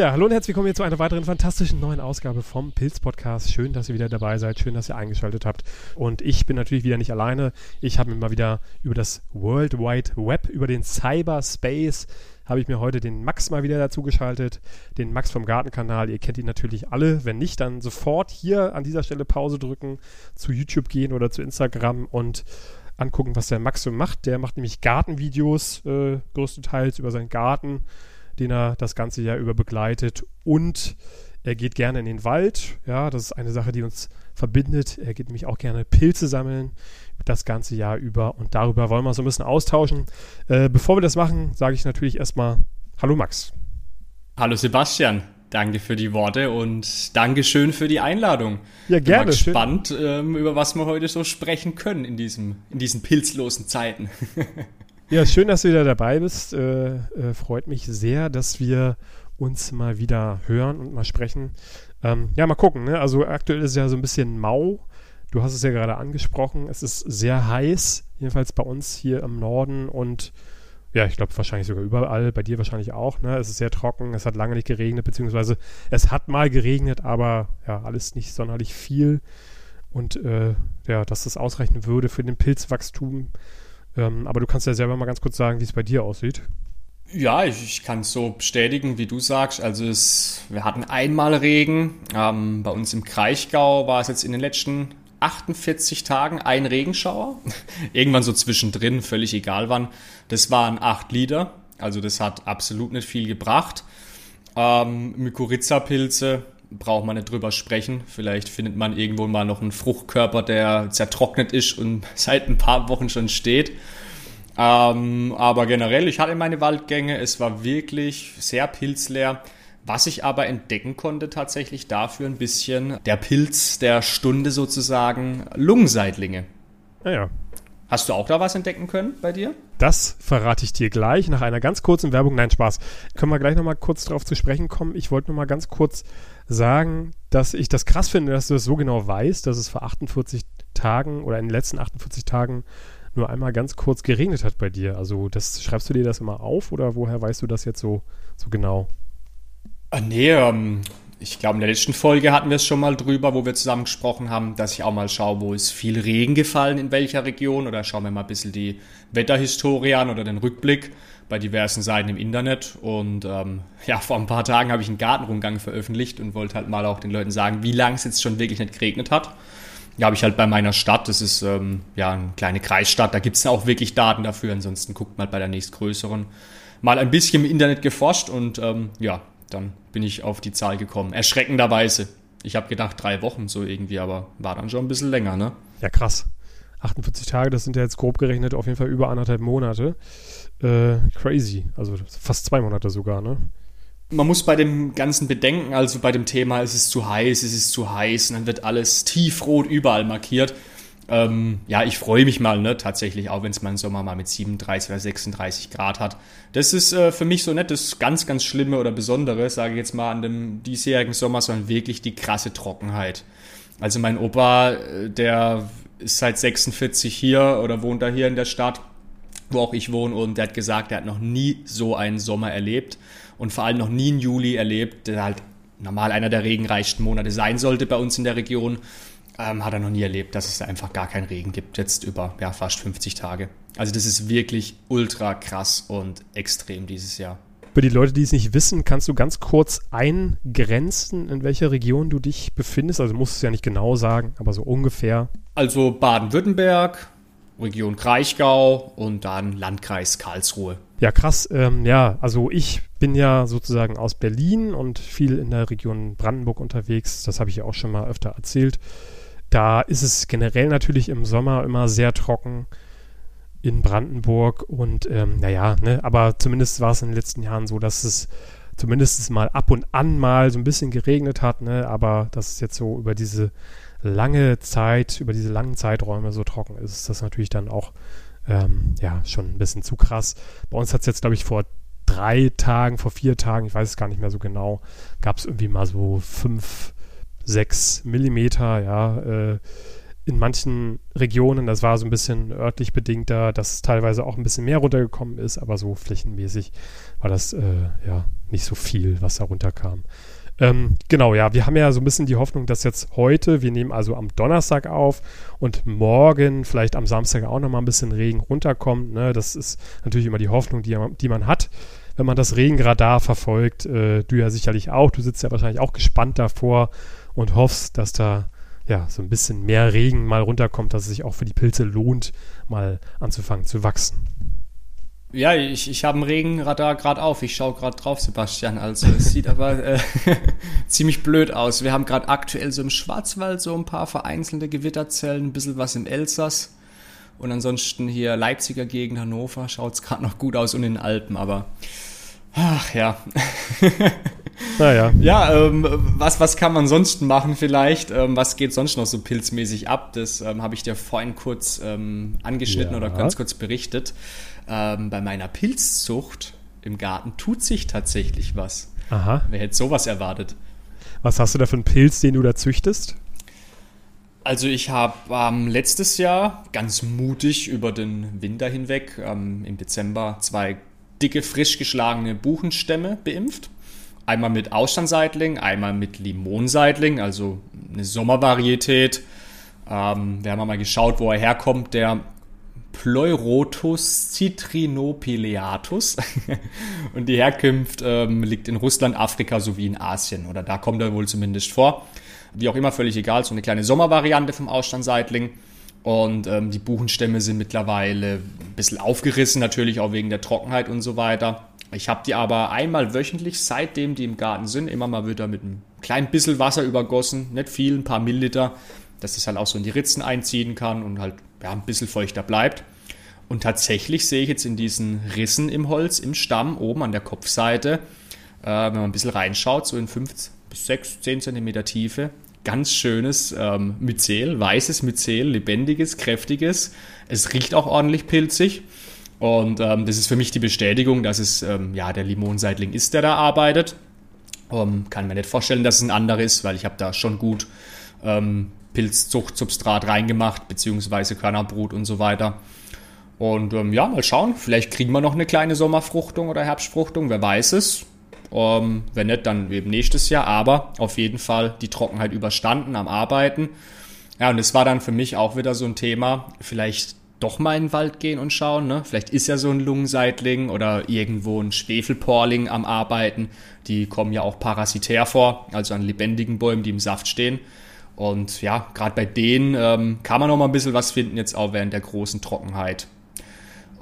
Ja, hallo und herzlich willkommen hier zu einer weiteren fantastischen neuen Ausgabe vom Pilz Podcast. Schön, dass ihr wieder dabei seid, schön, dass ihr eingeschaltet habt. Und ich bin natürlich wieder nicht alleine. Ich habe mir mal wieder über das World Wide Web, über den Cyberspace, habe ich mir heute den Max mal wieder dazu geschaltet. Den Max vom Gartenkanal. Ihr kennt ihn natürlich alle. Wenn nicht, dann sofort hier an dieser Stelle Pause drücken, zu YouTube gehen oder zu Instagram und angucken, was der Max so macht. Der macht nämlich Gartenvideos, äh, größtenteils über seinen Garten den er das ganze Jahr über begleitet. Und er geht gerne in den Wald. Ja, das ist eine Sache, die uns verbindet. Er geht nämlich auch gerne Pilze sammeln das ganze Jahr über. Und darüber wollen wir so ein bisschen austauschen. Äh, bevor wir das machen, sage ich natürlich erstmal Hallo Max. Hallo Sebastian. Danke für die Worte und Dankeschön für die Einladung. Ja, gerne. Bin gespannt, ähm, über was wir heute so sprechen können in, diesem, in diesen pilzlosen Zeiten. Ja, schön, dass du wieder dabei bist. Äh, äh, freut mich sehr, dass wir uns mal wieder hören und mal sprechen. Ähm, ja, mal gucken. Ne? Also aktuell ist ja so ein bisschen mau. Du hast es ja gerade angesprochen. Es ist sehr heiß, jedenfalls bei uns hier im Norden und ja, ich glaube wahrscheinlich sogar überall, bei dir wahrscheinlich auch. Ne? Es ist sehr trocken, es hat lange nicht geregnet, beziehungsweise es hat mal geregnet, aber ja, alles nicht sonderlich viel. Und äh, ja, dass das ausreichen würde für den Pilzwachstum, ähm, aber du kannst ja selber mal ganz kurz sagen, wie es bei dir aussieht. Ja, ich, ich kann es so bestätigen, wie du sagst. Also es, wir hatten einmal Regen. Ähm, bei uns im Kraichgau war es jetzt in den letzten 48 Tagen ein Regenschauer. Irgendwann so zwischendrin, völlig egal wann. Das waren 8 Liter. Also das hat absolut nicht viel gebracht. Ähm, Mykorrhiza-Pilze braucht man nicht drüber sprechen. Vielleicht findet man irgendwo mal noch einen Fruchtkörper, der zertrocknet ist und seit ein paar Wochen schon steht. Ähm, aber generell, ich hatte meine Waldgänge, es war wirklich sehr pilzleer. Was ich aber entdecken konnte tatsächlich dafür ein bisschen der Pilz der Stunde sozusagen, Lungenseitlinge. Ah Hast du auch da was entdecken können bei dir? Das verrate ich dir gleich nach einer ganz kurzen Werbung. Nein, Spaß. Können wir gleich nochmal kurz darauf zu sprechen kommen. Ich wollte nochmal ganz kurz sagen, dass ich das krass finde, dass du das so genau weißt, dass es vor 48 Tagen oder in den letzten 48 Tagen nur einmal ganz kurz geregnet hat bei dir. Also das schreibst du dir das immer auf oder woher weißt du das jetzt so, so genau? Ah, nee, ähm, ich glaube, in der letzten Folge hatten wir es schon mal drüber, wo wir zusammen gesprochen haben, dass ich auch mal schaue, wo ist viel Regen gefallen, in welcher Region. Oder schauen wir mal ein bisschen die Wetterhistorie an oder den Rückblick bei diversen Seiten im Internet. Und ähm, ja, vor ein paar Tagen habe ich einen Gartenrundgang veröffentlicht und wollte halt mal auch den Leuten sagen, wie lange es jetzt schon wirklich nicht geregnet hat. Ja, habe ich halt bei meiner Stadt, das ist ähm, ja eine kleine Kreisstadt, da gibt es auch wirklich Daten dafür. Ansonsten guckt mal bei der nächstgrößeren mal ein bisschen im Internet geforscht und ähm, ja, dann bin ich auf die Zahl gekommen. Erschreckenderweise. Ich habe gedacht drei Wochen so irgendwie, aber war dann schon ein bisschen länger, ne? Ja, krass. 48 Tage, das sind ja jetzt grob gerechnet auf jeden Fall über anderthalb Monate. Äh, crazy. Also fast zwei Monate sogar, ne? Man muss bei dem Ganzen bedenken, also bei dem Thema, es ist zu heiß, es ist zu heiß und dann wird alles tiefrot überall markiert. Ähm, ja, ich freue mich mal, ne, tatsächlich, auch wenn es mal im Sommer mal mit 37 oder 36 Grad hat. Das ist äh, für mich so nicht das ganz, ganz Schlimme oder Besondere, sage ich jetzt mal, an dem diesjährigen Sommer, sondern wirklich die krasse Trockenheit. Also mein Opa, äh, der ist seit 46 hier oder wohnt da hier in der Stadt, wo auch ich wohne, und der hat gesagt, er hat noch nie so einen Sommer erlebt und vor allem noch nie einen Juli erlebt, der halt normal einer der regenreichsten Monate sein sollte bei uns in der Region ähm, hat er noch nie erlebt, dass es einfach gar keinen Regen gibt, jetzt über ja, fast 50 Tage. Also das ist wirklich ultra krass und extrem dieses Jahr. Für die Leute, die es nicht wissen, kannst du ganz kurz eingrenzen, in welcher Region du dich befindest? Also musst du es ja nicht genau sagen, aber so ungefähr. Also Baden-Württemberg, Region Kraichgau und dann Landkreis Karlsruhe. Ja, krass. Ähm, ja, also ich bin ja sozusagen aus Berlin und viel in der Region Brandenburg unterwegs. Das habe ich ja auch schon mal öfter erzählt. Da ist es generell natürlich im Sommer immer sehr trocken in Brandenburg und ähm, naja, ne, aber zumindest war es in den letzten Jahren so, dass es zumindest mal ab und an mal so ein bisschen geregnet hat, ne, aber dass es jetzt so über diese lange Zeit, über diese langen Zeiträume so trocken ist, ist das natürlich dann auch ähm, ja schon ein bisschen zu krass. Bei uns hat es jetzt, glaube ich, vor drei Tagen, vor vier Tagen, ich weiß es gar nicht mehr so genau, gab es irgendwie mal so fünf 6 Millimeter, ja. Äh, in manchen Regionen, das war so ein bisschen örtlich bedingter, dass teilweise auch ein bisschen mehr runtergekommen ist, aber so flächenmäßig war das äh, ja nicht so viel, was da runterkam. Ähm, genau, ja, wir haben ja so ein bisschen die Hoffnung, dass jetzt heute, wir nehmen also am Donnerstag auf und morgen, vielleicht am Samstag auch nochmal ein bisschen Regen runterkommt. Ne? Das ist natürlich immer die Hoffnung, die, die man hat, wenn man das Regenradar verfolgt. Äh, du ja sicherlich auch. Du sitzt ja wahrscheinlich auch gespannt davor und hoffst, dass da ja so ein bisschen mehr Regen mal runterkommt, dass es sich auch für die Pilze lohnt, mal anzufangen zu wachsen. Ja, ich, ich habe ein Regenradar gerade auf. Ich schaue gerade drauf, Sebastian. Also es sieht aber äh, ziemlich blöd aus. Wir haben gerade aktuell so im Schwarzwald so ein paar vereinzelte Gewitterzellen, ein bisschen was im Elsass. Und ansonsten hier Leipziger Gegend, Hannover, schaut es gerade noch gut aus und in den Alpen, aber ach ja. naja. Ja, ähm, was, was kann man sonst machen vielleicht? Ähm, was geht sonst noch so pilzmäßig ab? Das ähm, habe ich dir vorhin kurz ähm, angeschnitten ja. oder ganz kurz berichtet ähm, bei meiner Pilzzucht im Garten tut sich tatsächlich was. Aha. Wer hätte sowas erwartet? Was hast du da für einen Pilz, den du da züchtest? Also ich habe ähm, letztes Jahr ganz mutig über den Winter hinweg ähm, im Dezember zwei dicke, frisch geschlagene Buchenstämme beimpft. Einmal mit Ausstandseitling, einmal mit Limonseitling, also eine Sommervarietät. Ähm, wir haben mal geschaut, wo er herkommt. Der Pleurotus citrinopileatus. und die Herkunft ähm, liegt in Russland, Afrika sowie in Asien. Oder da kommt er wohl zumindest vor. Wie auch immer, völlig egal. So eine kleine Sommervariante vom Ausstandseitling. Und ähm, die Buchenstämme sind mittlerweile ein bisschen aufgerissen, natürlich auch wegen der Trockenheit und so weiter. Ich habe die aber einmal wöchentlich, seitdem die im Garten sind, immer mal wieder mit einem kleinen bisschen Wasser übergossen, nicht viel, ein paar Milliliter, dass es halt auch so in die Ritzen einziehen kann und halt ja, ein bisschen feuchter bleibt. Und tatsächlich sehe ich jetzt in diesen Rissen im Holz, im Stamm, oben an der Kopfseite, äh, wenn man ein bisschen reinschaut, so in 5 bis 6, 10 cm Tiefe, ganz schönes ähm, Myzel, weißes Myzel, lebendiges, kräftiges. Es riecht auch ordentlich pilzig. Und ähm, das ist für mich die Bestätigung, dass es ähm, ja der Limonseitling ist, der da arbeitet. Um, kann mir nicht vorstellen, dass es ein anderer ist, weil ich habe da schon gut ähm, Pilzzuchtsubstrat reingemacht, beziehungsweise Körnerbrut und so weiter. Und ähm, ja, mal schauen, vielleicht kriegen wir noch eine kleine Sommerfruchtung oder Herbstfruchtung, wer weiß es. Ähm, wenn nicht, dann eben nächstes Jahr, aber auf jeden Fall die Trockenheit überstanden am Arbeiten. Ja, und es war dann für mich auch wieder so ein Thema, vielleicht doch mal in den Wald gehen und schauen. Ne? Vielleicht ist ja so ein Lungenseitling oder irgendwo ein Schwefelporling am Arbeiten. Die kommen ja auch parasitär vor, also an lebendigen Bäumen, die im Saft stehen. Und ja, gerade bei denen ähm, kann man noch mal ein bisschen was finden, jetzt auch während der großen Trockenheit.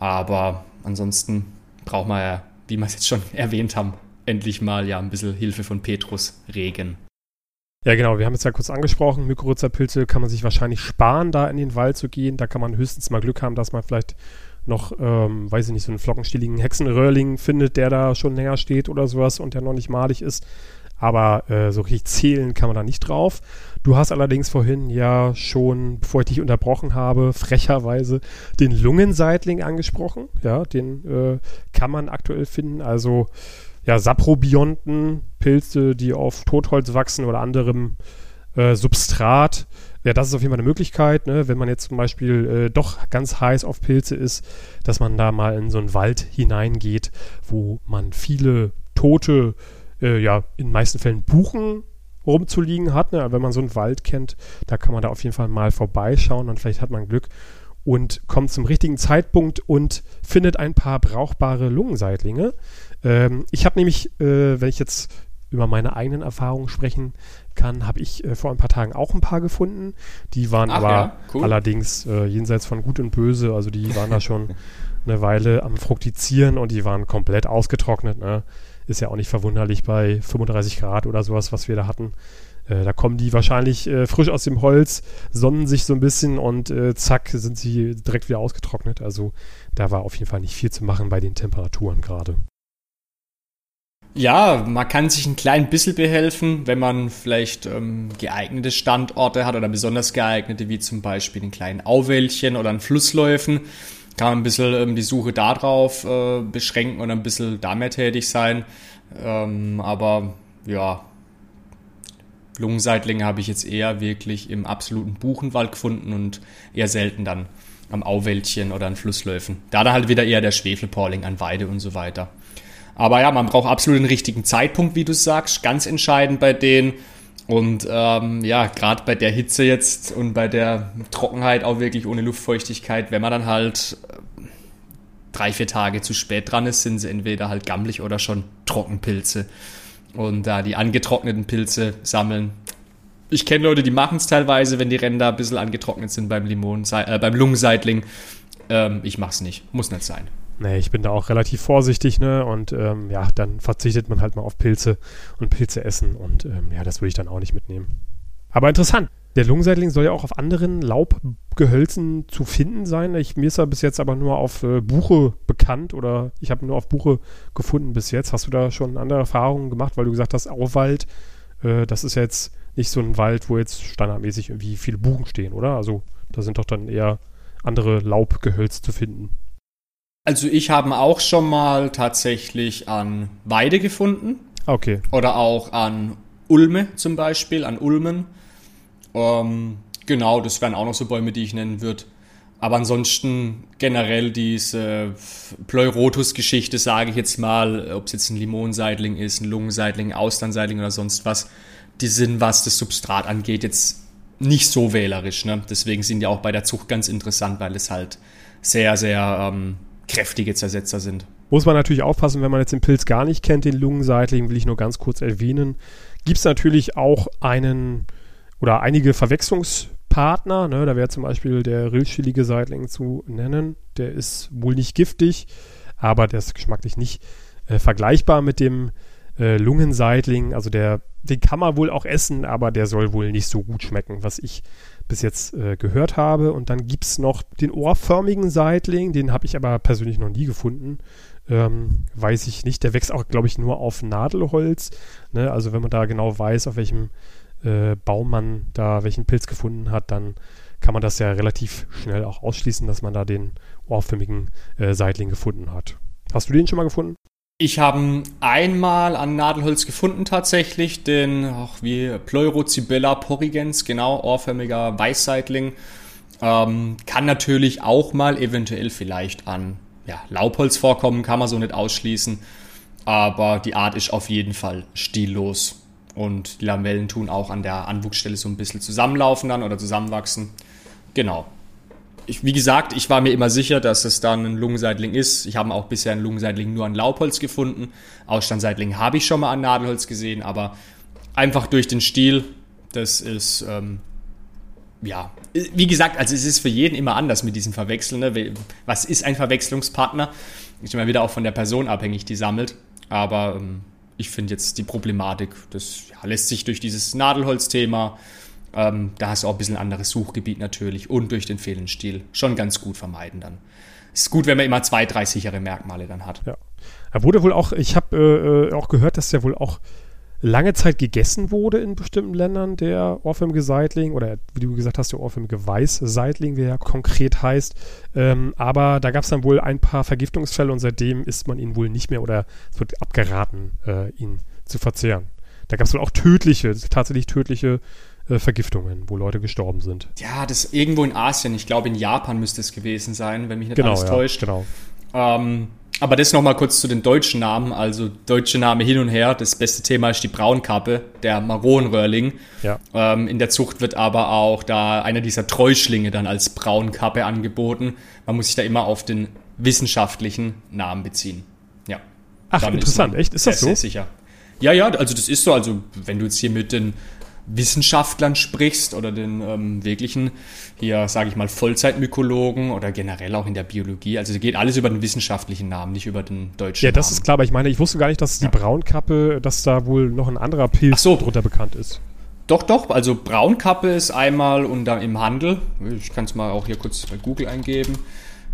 Aber ansonsten braucht man ja, wie wir es jetzt schon erwähnt haben, endlich mal ja ein bisschen Hilfe von Petrus Regen. Ja, genau, wir haben es ja kurz angesprochen, Mykorrhizapilze kann man sich wahrscheinlich sparen, da in den Wald zu gehen. Da kann man höchstens mal Glück haben, dass man vielleicht noch, ähm, weiß ich nicht, so einen flockenstieligen Hexenröhrling findet, der da schon länger steht oder sowas und der noch nicht malig ist. Aber äh, so richtig zählen kann man da nicht drauf. Du hast allerdings vorhin ja schon, bevor ich dich unterbrochen habe, frecherweise den Lungenseitling angesprochen. Ja, den äh, kann man aktuell finden. Also ja, Saprobionten, Pilze, die auf Totholz wachsen oder anderem äh, Substrat. Ja, das ist auf jeden Fall eine Möglichkeit, ne? wenn man jetzt zum Beispiel äh, doch ganz heiß auf Pilze ist, dass man da mal in so einen Wald hineingeht, wo man viele tote, äh, ja, in den meisten Fällen Buchen rumzuliegen hat. Ne? Wenn man so einen Wald kennt, da kann man da auf jeden Fall mal vorbeischauen und vielleicht hat man Glück und kommt zum richtigen Zeitpunkt und findet ein paar brauchbare Lungenseitlinge. Ähm, ich habe nämlich, äh, wenn ich jetzt über meine eigenen Erfahrungen sprechen kann, habe ich äh, vor ein paar Tagen auch ein paar gefunden. Die waren Ach, aber ja, cool. allerdings äh, jenseits von Gut und Böse. Also die waren da schon eine Weile am Fruktizieren und die waren komplett ausgetrocknet. Ne? Ist ja auch nicht verwunderlich bei 35 Grad oder sowas, was wir da hatten. Äh, da kommen die wahrscheinlich äh, frisch aus dem Holz, sonnen sich so ein bisschen und äh, zack sind sie direkt wieder ausgetrocknet. Also da war auf jeden Fall nicht viel zu machen bei den Temperaturen gerade. Ja, man kann sich ein klein bisschen behelfen, wenn man vielleicht ähm, geeignete Standorte hat oder besonders geeignete, wie zum Beispiel einen kleinen Auwäldchen oder einen Flussläufen kann man ein bisschen ähm, die Suche darauf äh, beschränken und ein bisschen da mehr tätig sein. Ähm, aber ja, Lungenseitlinge habe ich jetzt eher wirklich im absoluten Buchenwald gefunden und eher selten dann am Auwäldchen oder an Flussläufen. Da dann halt wieder eher der Schwefelporling an Weide und so weiter. Aber ja, man braucht absolut den richtigen Zeitpunkt, wie du sagst. Ganz entscheidend bei denen. Und ähm, ja, gerade bei der Hitze jetzt und bei der Trockenheit auch wirklich ohne Luftfeuchtigkeit, wenn man dann halt äh, drei, vier Tage zu spät dran ist, sind sie entweder halt gammelig oder schon Trockenpilze. Und da die angetrockneten Pilze sammeln. Ich kenne Leute, die machen es teilweise, wenn die Ränder ein bisschen angetrocknet sind beim Limon, äh, beim Lungenseitling. Ähm, ich mach's nicht. Muss nicht sein. Nee, ich bin da auch relativ vorsichtig, ne? Und ähm, ja, dann verzichtet man halt mal auf Pilze und Pilze essen. Und ähm, ja, das würde ich dann auch nicht mitnehmen. Aber interessant. Der Lungenseitling soll ja auch auf anderen Laubgehölzen zu finden sein. Ich, mir ist er bis jetzt aber nur auf äh, Buche bekannt oder ich habe nur auf Buche gefunden bis jetzt. Hast du da schon andere Erfahrungen gemacht, weil du gesagt hast, Auwald, äh, das ist jetzt nicht so ein Wald, wo jetzt standardmäßig irgendwie viele Buchen stehen, oder? Also da sind doch dann eher andere Laubgehölze zu finden. Also ich habe auch schon mal tatsächlich an Weide gefunden. Okay. Oder auch an Ulme zum Beispiel, an Ulmen. Ähm, genau, das wären auch noch so Bäume, die ich nennen würde. Aber ansonsten generell diese Pleurotus-Geschichte, sage ich jetzt mal, ob es jetzt ein Limonseitling ist, ein Lungenseitling, Austernseitling oder sonst was, die sind, was das Substrat angeht, jetzt nicht so wählerisch. Ne? Deswegen sind die auch bei der Zucht ganz interessant, weil es halt sehr, sehr ähm, kräftige Zersetzer sind. Muss man natürlich aufpassen, wenn man jetzt den Pilz gar nicht kennt, den Lungenseitling, will ich nur ganz kurz erwähnen. Gibt es natürlich auch einen oder einige Verwechslungspartner. Ne? Da wäre zum Beispiel der rillschillige Seitling zu nennen. Der ist wohl nicht giftig, aber der ist geschmacklich nicht äh, vergleichbar mit dem äh, Lungenseitling. Also der, den kann man wohl auch essen, aber der soll wohl nicht so gut schmecken, was ich bis jetzt äh, gehört habe. Und dann gibt es noch den ohrförmigen Seitling, den habe ich aber persönlich noch nie gefunden. Ähm, weiß ich nicht. Der wächst auch, glaube ich, nur auf Nadelholz. Ne? Also wenn man da genau weiß, auf welchem äh, Baum man da welchen Pilz gefunden hat, dann kann man das ja relativ schnell auch ausschließen, dass man da den ohrförmigen äh, Seitling gefunden hat. Hast du den schon mal gefunden? Ich habe einmal an Nadelholz gefunden tatsächlich, den auch wie Pleurocibella porrigens, genau, ohrförmiger Weißseitling. Ähm, kann natürlich auch mal eventuell vielleicht an ja, Laubholz vorkommen, kann man so nicht ausschließen. Aber die Art ist auf jeden Fall stillos. Und die Lamellen tun auch an der Anwuchsstelle so ein bisschen zusammenlaufen dann oder zusammenwachsen. Genau ich, wie gesagt, ich war mir immer sicher, dass es dann ein Lungenseitling ist. Ich habe auch bisher einen Lungenseitling nur an Laubholz gefunden. Ausstandseitling habe ich schon mal an Nadelholz gesehen, aber einfach durch den Stil, das ist, ähm, ja, wie gesagt, also es ist für jeden immer anders mit diesen Verwechseln. Ne? Was ist ein Verwechslungspartner? Ist immer wieder auch von der Person abhängig, die sammelt. Aber ähm, ich finde jetzt die Problematik, das ja, lässt sich durch dieses Nadelholz-Thema ähm, da hast du auch ein bisschen anderes Suchgebiet natürlich und durch den fehlenden Stil schon ganz gut vermeiden dann. Es ist gut, wenn man immer zwei, drei sichere Merkmale dann hat. Ja. Er wurde wohl auch, ich habe äh, äh, auch gehört, dass der wohl auch lange Zeit gegessen wurde in bestimmten Ländern, der ohrförmige Seitling oder wie du gesagt hast, der ohrförmige Weißseitling, wie er konkret heißt. Ähm, aber da gab es dann wohl ein paar Vergiftungsfälle und seitdem isst man ihn wohl nicht mehr oder es wird abgeraten, äh, ihn zu verzehren. Da gab es wohl auch tödliche, tatsächlich tödliche äh, Vergiftungen, wo Leute gestorben sind. Ja, das irgendwo in Asien. Ich glaube, in Japan müsste es gewesen sein, wenn mich nicht genau, alles ja, täuscht. Genau. Ähm, aber das nochmal kurz zu den deutschen Namen. Also deutsche Name hin und her. Das beste Thema ist die Braunkappe, der Maronröhrling. Ja. Ähm, in der Zucht wird aber auch da einer dieser Treuschlinge dann als Braunkappe angeboten. Man muss sich da immer auf den wissenschaftlichen Namen beziehen. Ja. Ach, Dann interessant. Echt? Ist das so? Sehr sicher. Ja, ja, also das ist so. Also wenn du jetzt hier mit den Wissenschaftlern sprichst oder den ähm, wirklichen, hier sage ich mal, Vollzeitmykologen oder generell auch in der Biologie. Also geht alles über den wissenschaftlichen Namen, nicht über den deutschen Ja, das Namen. ist klar, aber ich meine, ich wusste gar nicht, dass die ja. Braunkappe, dass da wohl noch ein anderer Pilz so. drunter bekannt ist. Doch, doch, also Braunkappe ist einmal und dann im Handel. Ich kann es mal auch hier kurz bei Google eingeben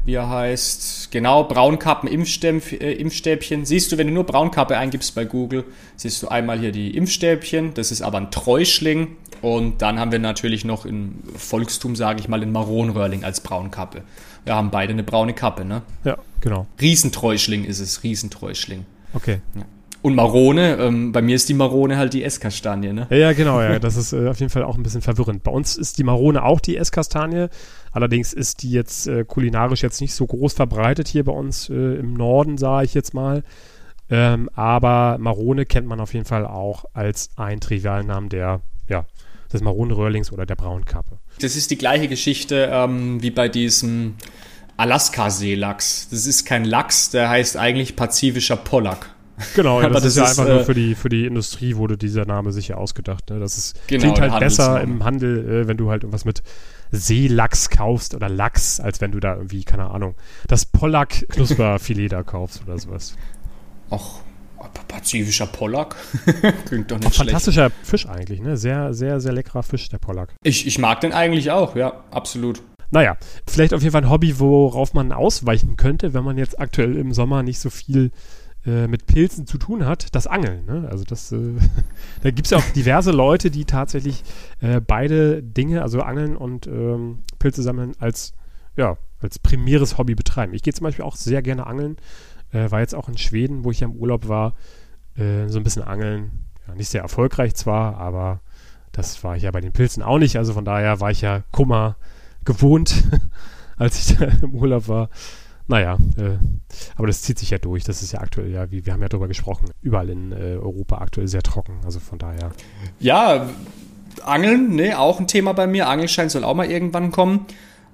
wie er heißt. Genau, Braunkappen-Impfstäbchen. Äh, siehst du, wenn du nur Braunkappe eingibst bei Google, siehst du einmal hier die Impfstäbchen. Das ist aber ein Treuschling. Und dann haben wir natürlich noch im Volkstum, sage ich mal, den Maronröhrling als Braunkappe. Wir haben beide eine braune Kappe, ne? Ja, genau. Riesentreuschling ist es, Riesentreuschling. Okay. Ja. Und Marone, ähm, bei mir ist die Marone halt die Esskastanie, ne? Ja, ja, genau, ja. Das ist äh, auf jeden Fall auch ein bisschen verwirrend. Bei uns ist die Marone auch die Esskastanie. Allerdings ist die jetzt äh, kulinarisch jetzt nicht so groß verbreitet hier bei uns äh, im Norden, sage ich jetzt mal. Ähm, aber Marone kennt man auf jeden Fall auch als ein Trivialnamen der, ja, des Marone-Röhrlings oder der Braunkappe. Das ist die gleiche Geschichte ähm, wie bei diesem Alaska-Seelachs. Das ist kein Lachs, der heißt eigentlich pazifischer Pollack. Genau, ja, das, das, ist ja einfach äh, nur für die, für die Industrie wurde dieser Name sicher ausgedacht. Ne? Das ist, genau, klingt halt besser im Handel, äh, wenn du halt irgendwas mit Seelachs kaufst oder Lachs, als wenn du da irgendwie, keine Ahnung, das Pollack-Knusperfilet da kaufst oder sowas. Ach, pazifischer Pollack. Klingt doch nicht Ach, Fantastischer Fisch eigentlich, ne? Sehr, sehr, sehr leckerer Fisch, der Pollack. Ich, ich mag den eigentlich auch, ja, absolut. Naja, vielleicht auf jeden Fall ein Hobby, worauf man ausweichen könnte, wenn man jetzt aktuell im Sommer nicht so viel äh, mit Pilzen zu tun hat, das Angeln. Ne? Also das, äh, da gibt es ja auch diverse Leute, die tatsächlich äh, beide Dinge, also Angeln und ähm, Pilze sammeln, als, ja, als primäres Hobby betreiben. Ich gehe zum Beispiel auch sehr gerne angeln. Äh, war jetzt auch in Schweden, wo ich ja im Urlaub war, äh, so ein bisschen angeln. Ja, nicht sehr erfolgreich zwar, aber das war ich ja bei den Pilzen auch nicht. Also von daher war ich ja Kummer gewohnt, als ich da im Urlaub war. Naja, äh, aber das zieht sich ja durch. Das ist ja aktuell, ja, wie wir haben ja darüber gesprochen, überall in äh, Europa aktuell sehr trocken. Also von daher. Ja, Angeln, ne, auch ein Thema bei mir. Angelschein soll auch mal irgendwann kommen.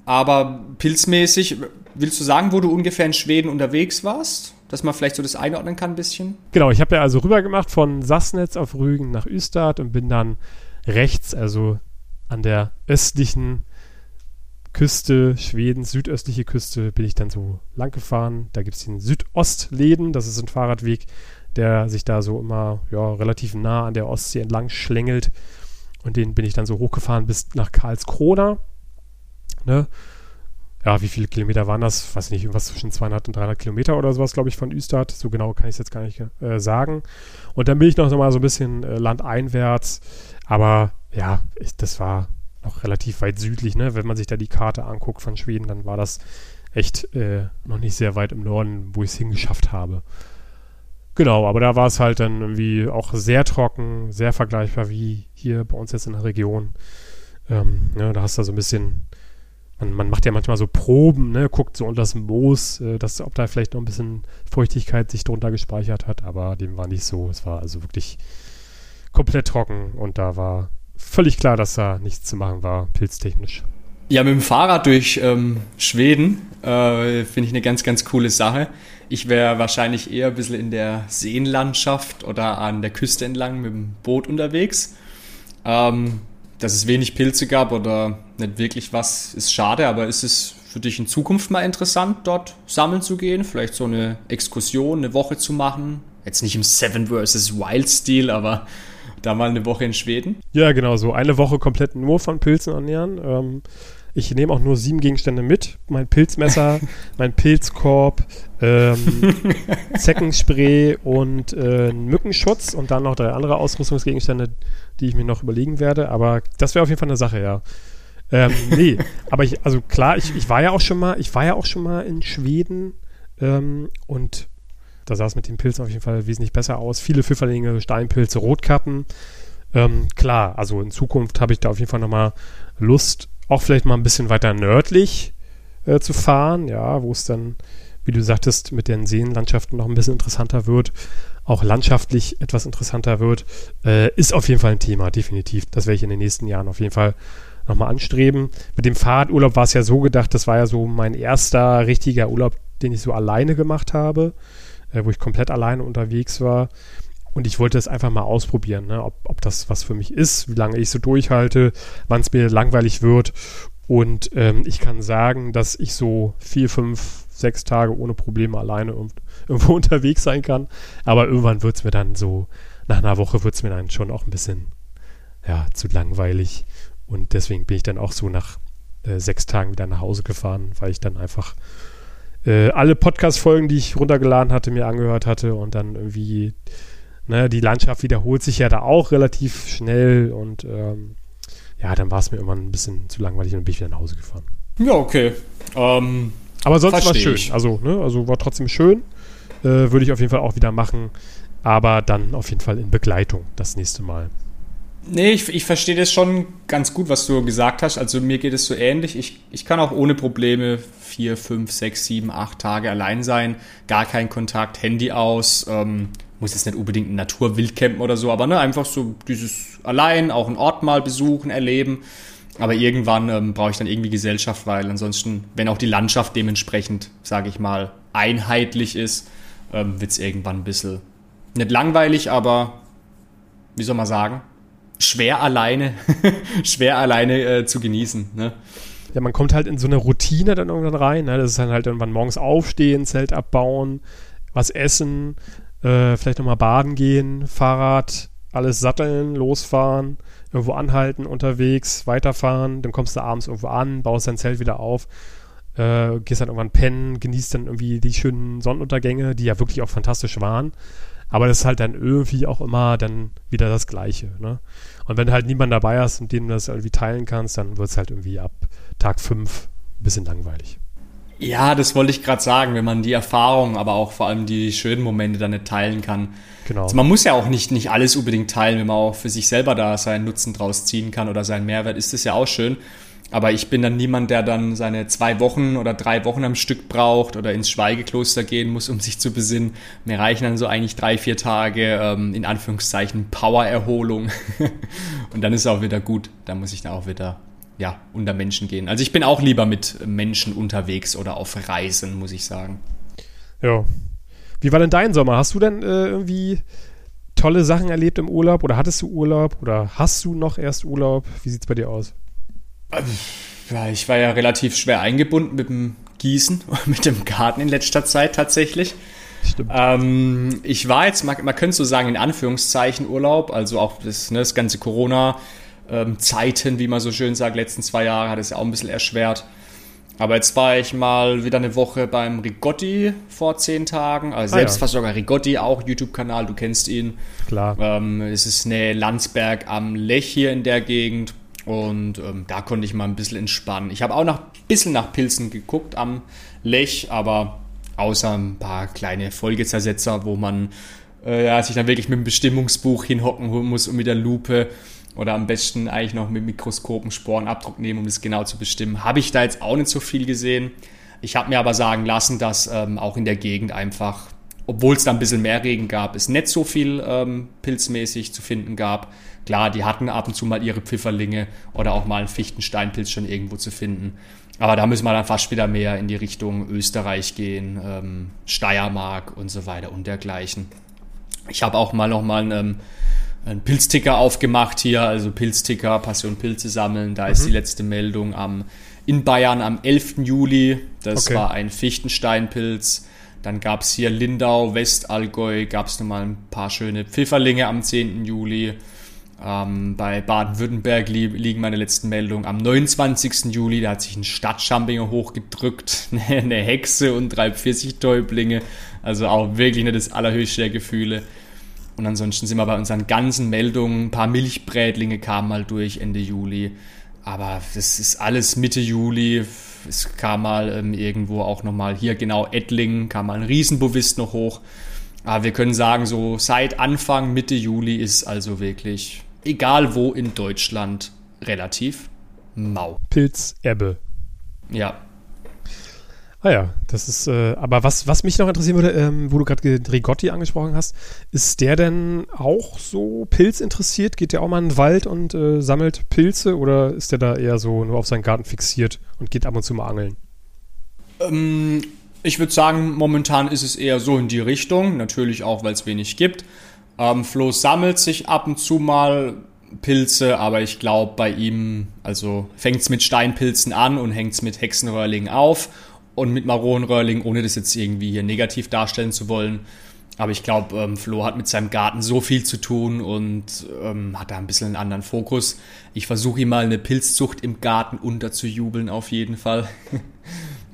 Aber pilzmäßig, willst du sagen, wo du ungefähr in Schweden unterwegs warst? Dass man vielleicht so das einordnen kann ein bisschen? Genau, ich habe ja also rüber gemacht von Sassnetz auf Rügen nach Ystad und bin dann rechts, also an der östlichen Küste Schwedens, südöstliche Küste, bin ich dann so lang gefahren. Da gibt es den Südostläden, das ist ein Fahrradweg, der sich da so immer ja, relativ nah an der Ostsee entlang schlängelt. Und den bin ich dann so hochgefahren bis nach Karlskrona. Ne? Ja, wie viele Kilometer waren das? Weiß nicht, irgendwas zwischen 200 und 300 Kilometer oder sowas, glaube ich, von Üstad. So genau kann ich es jetzt gar nicht äh, sagen. Und dann bin ich noch mal so ein bisschen äh, landeinwärts. Aber ja, ich, das war noch relativ weit südlich, ne? Wenn man sich da die Karte anguckt von Schweden, dann war das echt äh, noch nicht sehr weit im Norden, wo ich es hingeschafft habe. Genau, aber da war es halt dann irgendwie auch sehr trocken, sehr vergleichbar wie hier bei uns jetzt in der Region. Ähm, ne, da hast du so ein bisschen, man, man, macht ja manchmal so Proben, ne, guckt so unter das Moos, äh, dass, ob da vielleicht noch ein bisschen Feuchtigkeit sich drunter gespeichert hat, aber dem war nicht so. Es war also wirklich komplett trocken und da war völlig klar, dass da nichts zu machen war, pilztechnisch. Ja, mit dem Fahrrad durch ähm, Schweden äh, finde ich eine ganz, ganz coole Sache. Ich wäre wahrscheinlich eher ein bisschen in der Seenlandschaft oder an der Küste entlang mit dem Boot unterwegs. Ähm, dass es wenig Pilze gab oder nicht wirklich was, ist schade, aber ist es für dich in Zukunft mal interessant, dort sammeln zu gehen? Vielleicht so eine Exkursion, eine Woche zu machen? Jetzt nicht im Seven vs. Wild-Stil, aber da mal eine Woche in Schweden? Ja, genau, so eine Woche komplett nur von Pilzen ernähren. Ähm, ich nehme auch nur sieben Gegenstände mit. Mein Pilzmesser, mein Pilzkorb, ähm, Zeckenspray und äh, Mückenschutz und dann noch drei andere Ausrüstungsgegenstände, die ich mir noch überlegen werde. Aber das wäre auf jeden Fall eine Sache, ja. Ähm, nee, aber ich, also klar, ich, ich war ja auch schon mal, ich war ja auch schon mal in Schweden ähm, und da sah es mit den Pilzen auf jeden Fall wesentlich besser aus. Viele Pfifferlinge, Steinpilze, Rotkappen. Ähm, klar, also in Zukunft habe ich da auf jeden Fall nochmal Lust, auch vielleicht mal ein bisschen weiter nördlich äh, zu fahren, ja, wo es dann, wie du sagtest, mit den Seenlandschaften noch ein bisschen interessanter wird, auch landschaftlich etwas interessanter wird, äh, ist auf jeden Fall ein Thema, definitiv. Das werde ich in den nächsten Jahren auf jeden Fall nochmal anstreben. Mit dem Fahrradurlaub war es ja so gedacht, das war ja so mein erster richtiger Urlaub, den ich so alleine gemacht habe äh, wo ich komplett alleine unterwegs war. Und ich wollte es einfach mal ausprobieren, ne? ob, ob das was für mich ist, wie lange ich so durchhalte, wann es mir langweilig wird. Und ähm, ich kann sagen, dass ich so vier, fünf, sechs Tage ohne Probleme alleine irgendwo unterwegs sein kann. Aber irgendwann wird es mir dann so, nach einer Woche wird es mir dann schon auch ein bisschen ja, zu langweilig. Und deswegen bin ich dann auch so nach äh, sechs Tagen wieder nach Hause gefahren, weil ich dann einfach äh, alle Podcast-Folgen, die ich runtergeladen hatte, mir angehört hatte und dann irgendwie, ne, die Landschaft wiederholt sich ja da auch relativ schnell und ähm, ja, dann war es mir irgendwann ein bisschen zu langweilig und bin ich wieder nach Hause gefahren. Ja, okay. Ähm, Aber sonst war es schön. Also, ne, also war trotzdem schön. Äh, Würde ich auf jeden Fall auch wieder machen. aber dann auf jeden Fall in Begleitung das nächste Mal. Nee, ich, ich verstehe das schon ganz gut, was du gesagt hast. Also mir geht es so ähnlich. Ich, ich kann auch ohne Probleme vier, fünf, sechs, sieben, acht Tage allein sein. Gar kein Kontakt, Handy aus. Ähm, muss jetzt nicht unbedingt ein Naturwildcampen oder so, aber ne, einfach so dieses allein, auch einen Ort mal besuchen, erleben. Aber irgendwann ähm, brauche ich dann irgendwie Gesellschaft, weil ansonsten, wenn auch die Landschaft dementsprechend, sage ich mal, einheitlich ist, ähm, wird es irgendwann ein bisschen nicht langweilig, aber wie soll man sagen, schwer alleine, schwer alleine äh, zu genießen. Ne? Ja, man kommt halt in so eine Routine dann irgendwann rein. Ne? Das ist dann halt irgendwann morgens aufstehen, Zelt abbauen, was essen, äh, vielleicht nochmal baden gehen, Fahrrad, alles satteln, losfahren, irgendwo anhalten, unterwegs, weiterfahren, dann kommst du abends irgendwo an, baust dein Zelt wieder auf, äh, gehst dann irgendwann pennen, genießt dann irgendwie die schönen Sonnenuntergänge, die ja wirklich auch fantastisch waren. Aber das ist halt dann irgendwie auch immer dann wieder das Gleiche. Ne? Und wenn du halt niemanden dabei hast, mit dem du das irgendwie teilen kannst, dann wird es halt irgendwie ab Tag 5 ein bisschen langweilig. Ja, das wollte ich gerade sagen, wenn man die Erfahrung, aber auch vor allem die schönen Momente dann nicht teilen kann. Genau. Also man muss ja auch nicht, nicht alles unbedingt teilen, wenn man auch für sich selber da seinen Nutzen draus ziehen kann oder seinen Mehrwert, ist das ja auch schön. Aber ich bin dann niemand, der dann seine zwei Wochen oder drei Wochen am Stück braucht oder ins Schweigekloster gehen muss, um sich zu besinnen. Mir reichen dann so eigentlich drei, vier Tage, ähm, in Anführungszeichen, Power-Erholung. Und dann ist es auch wieder gut. Da muss ich dann auch wieder, ja, unter Menschen gehen. Also ich bin auch lieber mit Menschen unterwegs oder auf Reisen, muss ich sagen. Ja. Wie war denn dein Sommer? Hast du denn äh, irgendwie tolle Sachen erlebt im Urlaub oder hattest du Urlaub oder hast du noch erst Urlaub? Wie sieht es bei dir aus? Ja, ich war ja relativ schwer eingebunden mit dem Gießen und mit dem Garten in letzter Zeit tatsächlich. Stimmt. Ähm, ich war jetzt, man, man könnte so sagen, in Anführungszeichen Urlaub, also auch das, ne, das ganze Corona-Zeiten, ähm, wie man so schön sagt, letzten zwei Jahre hat es ja auch ein bisschen erschwert. Aber jetzt war ich mal wieder eine Woche beim Rigotti vor zehn Tagen. Also ah, selbst ja. fast sogar Rigotti, auch YouTube-Kanal, du kennst ihn. Klar. Ähm, es ist eine Landsberg am Lech hier in der Gegend. Und ähm, da konnte ich mal ein bisschen entspannen. Ich habe auch noch ein bisschen nach Pilzen geguckt am Lech, aber außer ein paar kleine Folgezersetzer, wo man äh, ja, sich dann wirklich mit dem Bestimmungsbuch hinhocken muss und mit der Lupe oder am besten eigentlich noch mit Mikroskopen Sporenabdruck nehmen, um das genau zu bestimmen. Habe ich da jetzt auch nicht so viel gesehen. Ich habe mir aber sagen lassen, dass ähm, auch in der Gegend einfach, obwohl es da ein bisschen mehr Regen gab, es nicht so viel ähm, pilzmäßig zu finden gab. Klar, die hatten ab und zu mal ihre Pfifferlinge oder auch mal einen Fichtensteinpilz schon irgendwo zu finden. Aber da müssen wir dann fast wieder mehr in die Richtung Österreich gehen, ähm, Steiermark und so weiter und dergleichen. Ich habe auch mal noch mal einen, ähm, einen Pilzticker aufgemacht hier, also Pilzticker, Passion Pilze sammeln. Da mhm. ist die letzte Meldung am, in Bayern am 11. Juli. Das okay. war ein Fichtensteinpilz. Dann gab es hier Lindau, Westallgäu, gab es nochmal ein paar schöne Pfifferlinge am 10. Juli. Ähm, bei Baden-Württemberg li liegen meine letzten Meldungen am 29. Juli. Da hat sich ein Stadtchampion hochgedrückt, eine Hexe und drei Pfirsichtäublinge. Also auch wirklich nicht das allerhöchste der Gefühle. Und ansonsten sind wir bei unseren ganzen Meldungen. Ein paar Milchbrätlinge kamen mal durch Ende Juli. Aber das ist alles Mitte Juli. Es kam mal ähm, irgendwo auch nochmal hier genau Ettlingen, kam mal ein Riesenbovist noch hoch. Aber wir können sagen, so seit Anfang, Mitte Juli ist also wirklich egal wo in Deutschland, relativ mau. Pilzebbe. Ja. Ah ja, das ist, äh, aber was, was mich noch interessieren würde, ähm, wo du gerade Rigotti angesprochen hast, ist der denn auch so pilzinteressiert? Geht der auch mal in den Wald und äh, sammelt Pilze oder ist der da eher so nur auf seinen Garten fixiert und geht ab und zu mal angeln? Ähm, ich würde sagen, momentan ist es eher so in die Richtung, natürlich auch, weil es wenig gibt. Ähm, Flo sammelt sich ab und zu mal Pilze, aber ich glaube bei ihm, also fängt es mit Steinpilzen an und hängt es mit Hexenröhrlingen auf und mit Maronenröhrlingen, ohne das jetzt irgendwie hier negativ darstellen zu wollen. Aber ich glaube, ähm, Flo hat mit seinem Garten so viel zu tun und ähm, hat da ein bisschen einen anderen Fokus. Ich versuche ihm mal eine Pilzzucht im Garten unterzujubeln, auf jeden Fall.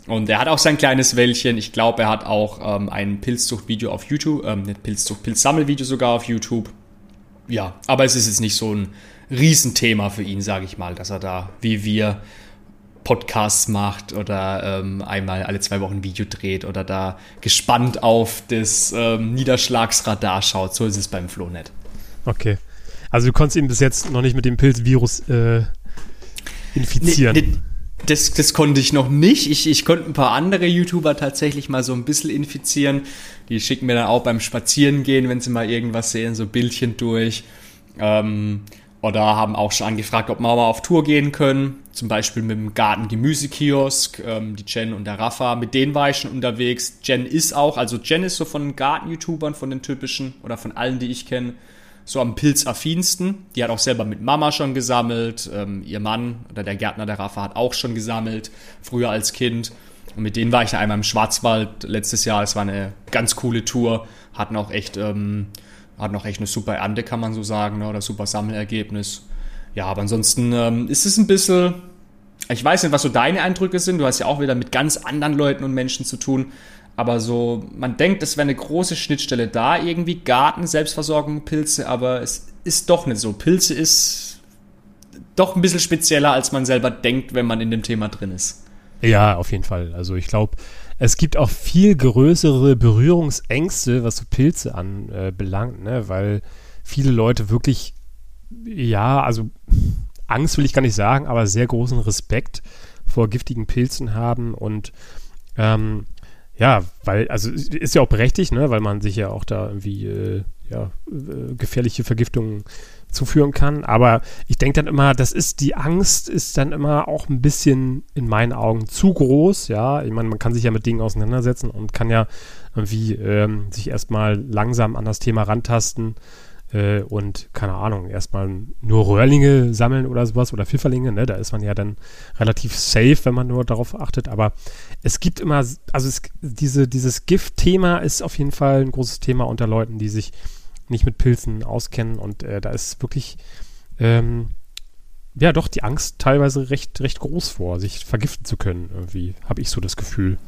Und er hat auch sein kleines Wäldchen. Ich glaube, er hat auch ähm, ein Pilzzuchtvideo auf YouTube, ähm, nicht Pilzzucht, Pilzsammelvideo sogar auf YouTube. Ja, aber es ist jetzt nicht so ein Riesenthema für ihn, sage ich mal, dass er da wie wir Podcasts macht oder ähm, einmal alle zwei Wochen ein Video dreht oder da gespannt auf das ähm, Niederschlagsradar schaut. So ist es beim Flo nicht. Okay. Also du konntest ihn bis jetzt noch nicht mit dem Pilzvirus äh, infizieren. Nee, nee, das, das konnte ich noch nicht. Ich, ich konnte ein paar andere YouTuber tatsächlich mal so ein bisschen infizieren. Die schicken mir dann auch beim Spazierengehen, wenn sie mal irgendwas sehen, so Bildchen durch. Ähm, oder haben auch schon angefragt, ob wir mal auf Tour gehen können. Zum Beispiel mit dem Garten Gemüsekiosk, ähm, die Jen und der Rafa. Mit denen war ich schon unterwegs. Jen ist auch, also Jen ist so von Garten-YouTubern, von den typischen oder von allen, die ich kenne, so am pilzaffinsten. Die hat auch selber mit Mama schon gesammelt. Ähm, ihr Mann oder der Gärtner der Rafa hat auch schon gesammelt, früher als Kind. Und mit denen war ich da einmal im Schwarzwald letztes Jahr. Es war eine ganz coole Tour. Hatten auch echt ähm, hat noch echt eine super Ernte, kann man so sagen, ne? oder super Sammelergebnis. Ja, aber ansonsten ähm, ist es ein bisschen, ich weiß nicht, was so deine Eindrücke sind. Du hast ja auch wieder mit ganz anderen Leuten und Menschen zu tun. Aber so, man denkt, es wäre eine große Schnittstelle da, irgendwie Garten, Selbstversorgung, Pilze, aber es ist doch nicht so. Pilze ist doch ein bisschen spezieller, als man selber denkt, wenn man in dem Thema drin ist. Ja, auf jeden Fall. Also ich glaube, es gibt auch viel größere Berührungsängste, was so Pilze anbelangt, äh, ne? weil viele Leute wirklich, ja, also Angst will ich gar nicht sagen, aber sehr großen Respekt vor giftigen Pilzen haben und ähm, ja, weil, also ist ja auch berechtigt, ne, weil man sich ja auch da irgendwie äh, ja, äh, gefährliche Vergiftungen zuführen kann. Aber ich denke dann immer, das ist die Angst ist dann immer auch ein bisschen in meinen Augen zu groß. Ja, ich meine, man kann sich ja mit Dingen auseinandersetzen und kann ja irgendwie ähm, sich erstmal langsam an das Thema rantasten äh, und keine Ahnung, erstmal nur Röhrlinge sammeln oder sowas oder Pfifferlinge. Ne? Da ist man ja dann relativ safe, wenn man nur darauf achtet. Aber es gibt immer, also es, diese, dieses Gift-Thema ist auf jeden Fall ein großes Thema unter Leuten, die sich nicht mit Pilzen auskennen und äh, da ist wirklich ähm, ja doch die Angst teilweise recht, recht groß vor, sich vergiften zu können, irgendwie, habe ich so das Gefühl.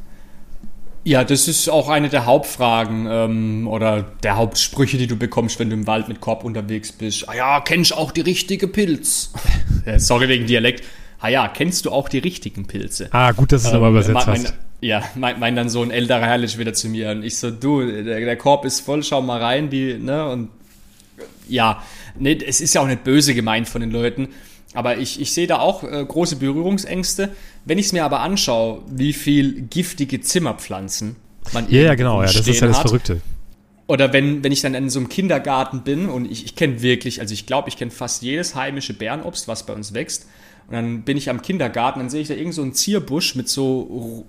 Ja, das ist auch eine der Hauptfragen ähm, oder der Hauptsprüche, die du bekommst, wenn du im Wald mit Korb unterwegs bist. Ah ja, kennst du auch die richtige Pilz? Sorry wegen Dialekt. Ah ja, kennst du auch die richtigen Pilze? Ah, gut, dass du es ähm, aber übersetzt mein, hast. Ja, mein, mein dann so ein älterer Herrlich wieder zu mir und ich so, du, der, der Korb ist voll, schau mal rein, die, ne, und ja, ne, es ist ja auch nicht böse gemeint von den Leuten, aber ich, ich sehe da auch äh, große Berührungsängste. Wenn ich es mir aber anschaue, wie viel giftige Zimmerpflanzen man Ja, ja genau, ja, das ist ja das hat, Verrückte. Oder wenn, wenn ich dann in so einem Kindergarten bin und ich, ich kenne wirklich, also ich glaube, ich kenne fast jedes heimische Bärenobst, was bei uns wächst. Und dann bin ich am Kindergarten, dann sehe ich da irgend so einen Zierbusch mit so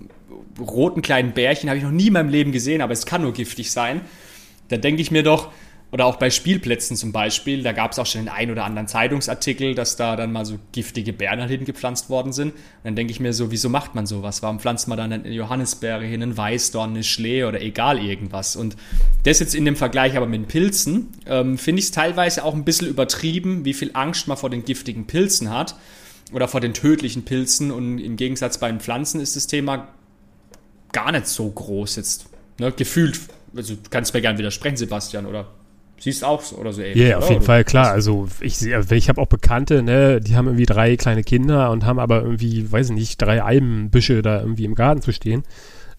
roten kleinen Bärchen, habe ich noch nie in meinem Leben gesehen, aber es kann nur giftig sein. Da denke ich mir doch, oder auch bei Spielplätzen zum Beispiel, da gab es auch schon den einen oder anderen Zeitungsartikel, dass da dann mal so giftige Bären halt hingepflanzt worden sind. Und dann denke ich mir so, wieso macht man sowas? Warum pflanzt man dann eine Johannisbeere hin, einen Weißdorn, eine Schlee oder egal irgendwas? Und das jetzt in dem Vergleich aber mit den Pilzen, ähm, finde ich es teilweise auch ein bisschen übertrieben, wie viel Angst man vor den giftigen Pilzen hat oder vor den tödlichen Pilzen. Und im Gegensatz bei den Pflanzen ist das Thema gar nicht so groß jetzt. Ne? Gefühlt, also du kannst mir gerne widersprechen, Sebastian, oder siehst auch so oder so ähnlich. Ja, yeah, auf jeden Fall, klar. Also ich, ich habe auch Bekannte, ne, die haben irgendwie drei kleine Kinder und haben aber irgendwie, weiß ich nicht, drei Eibenbüsche da irgendwie im Garten zu stehen.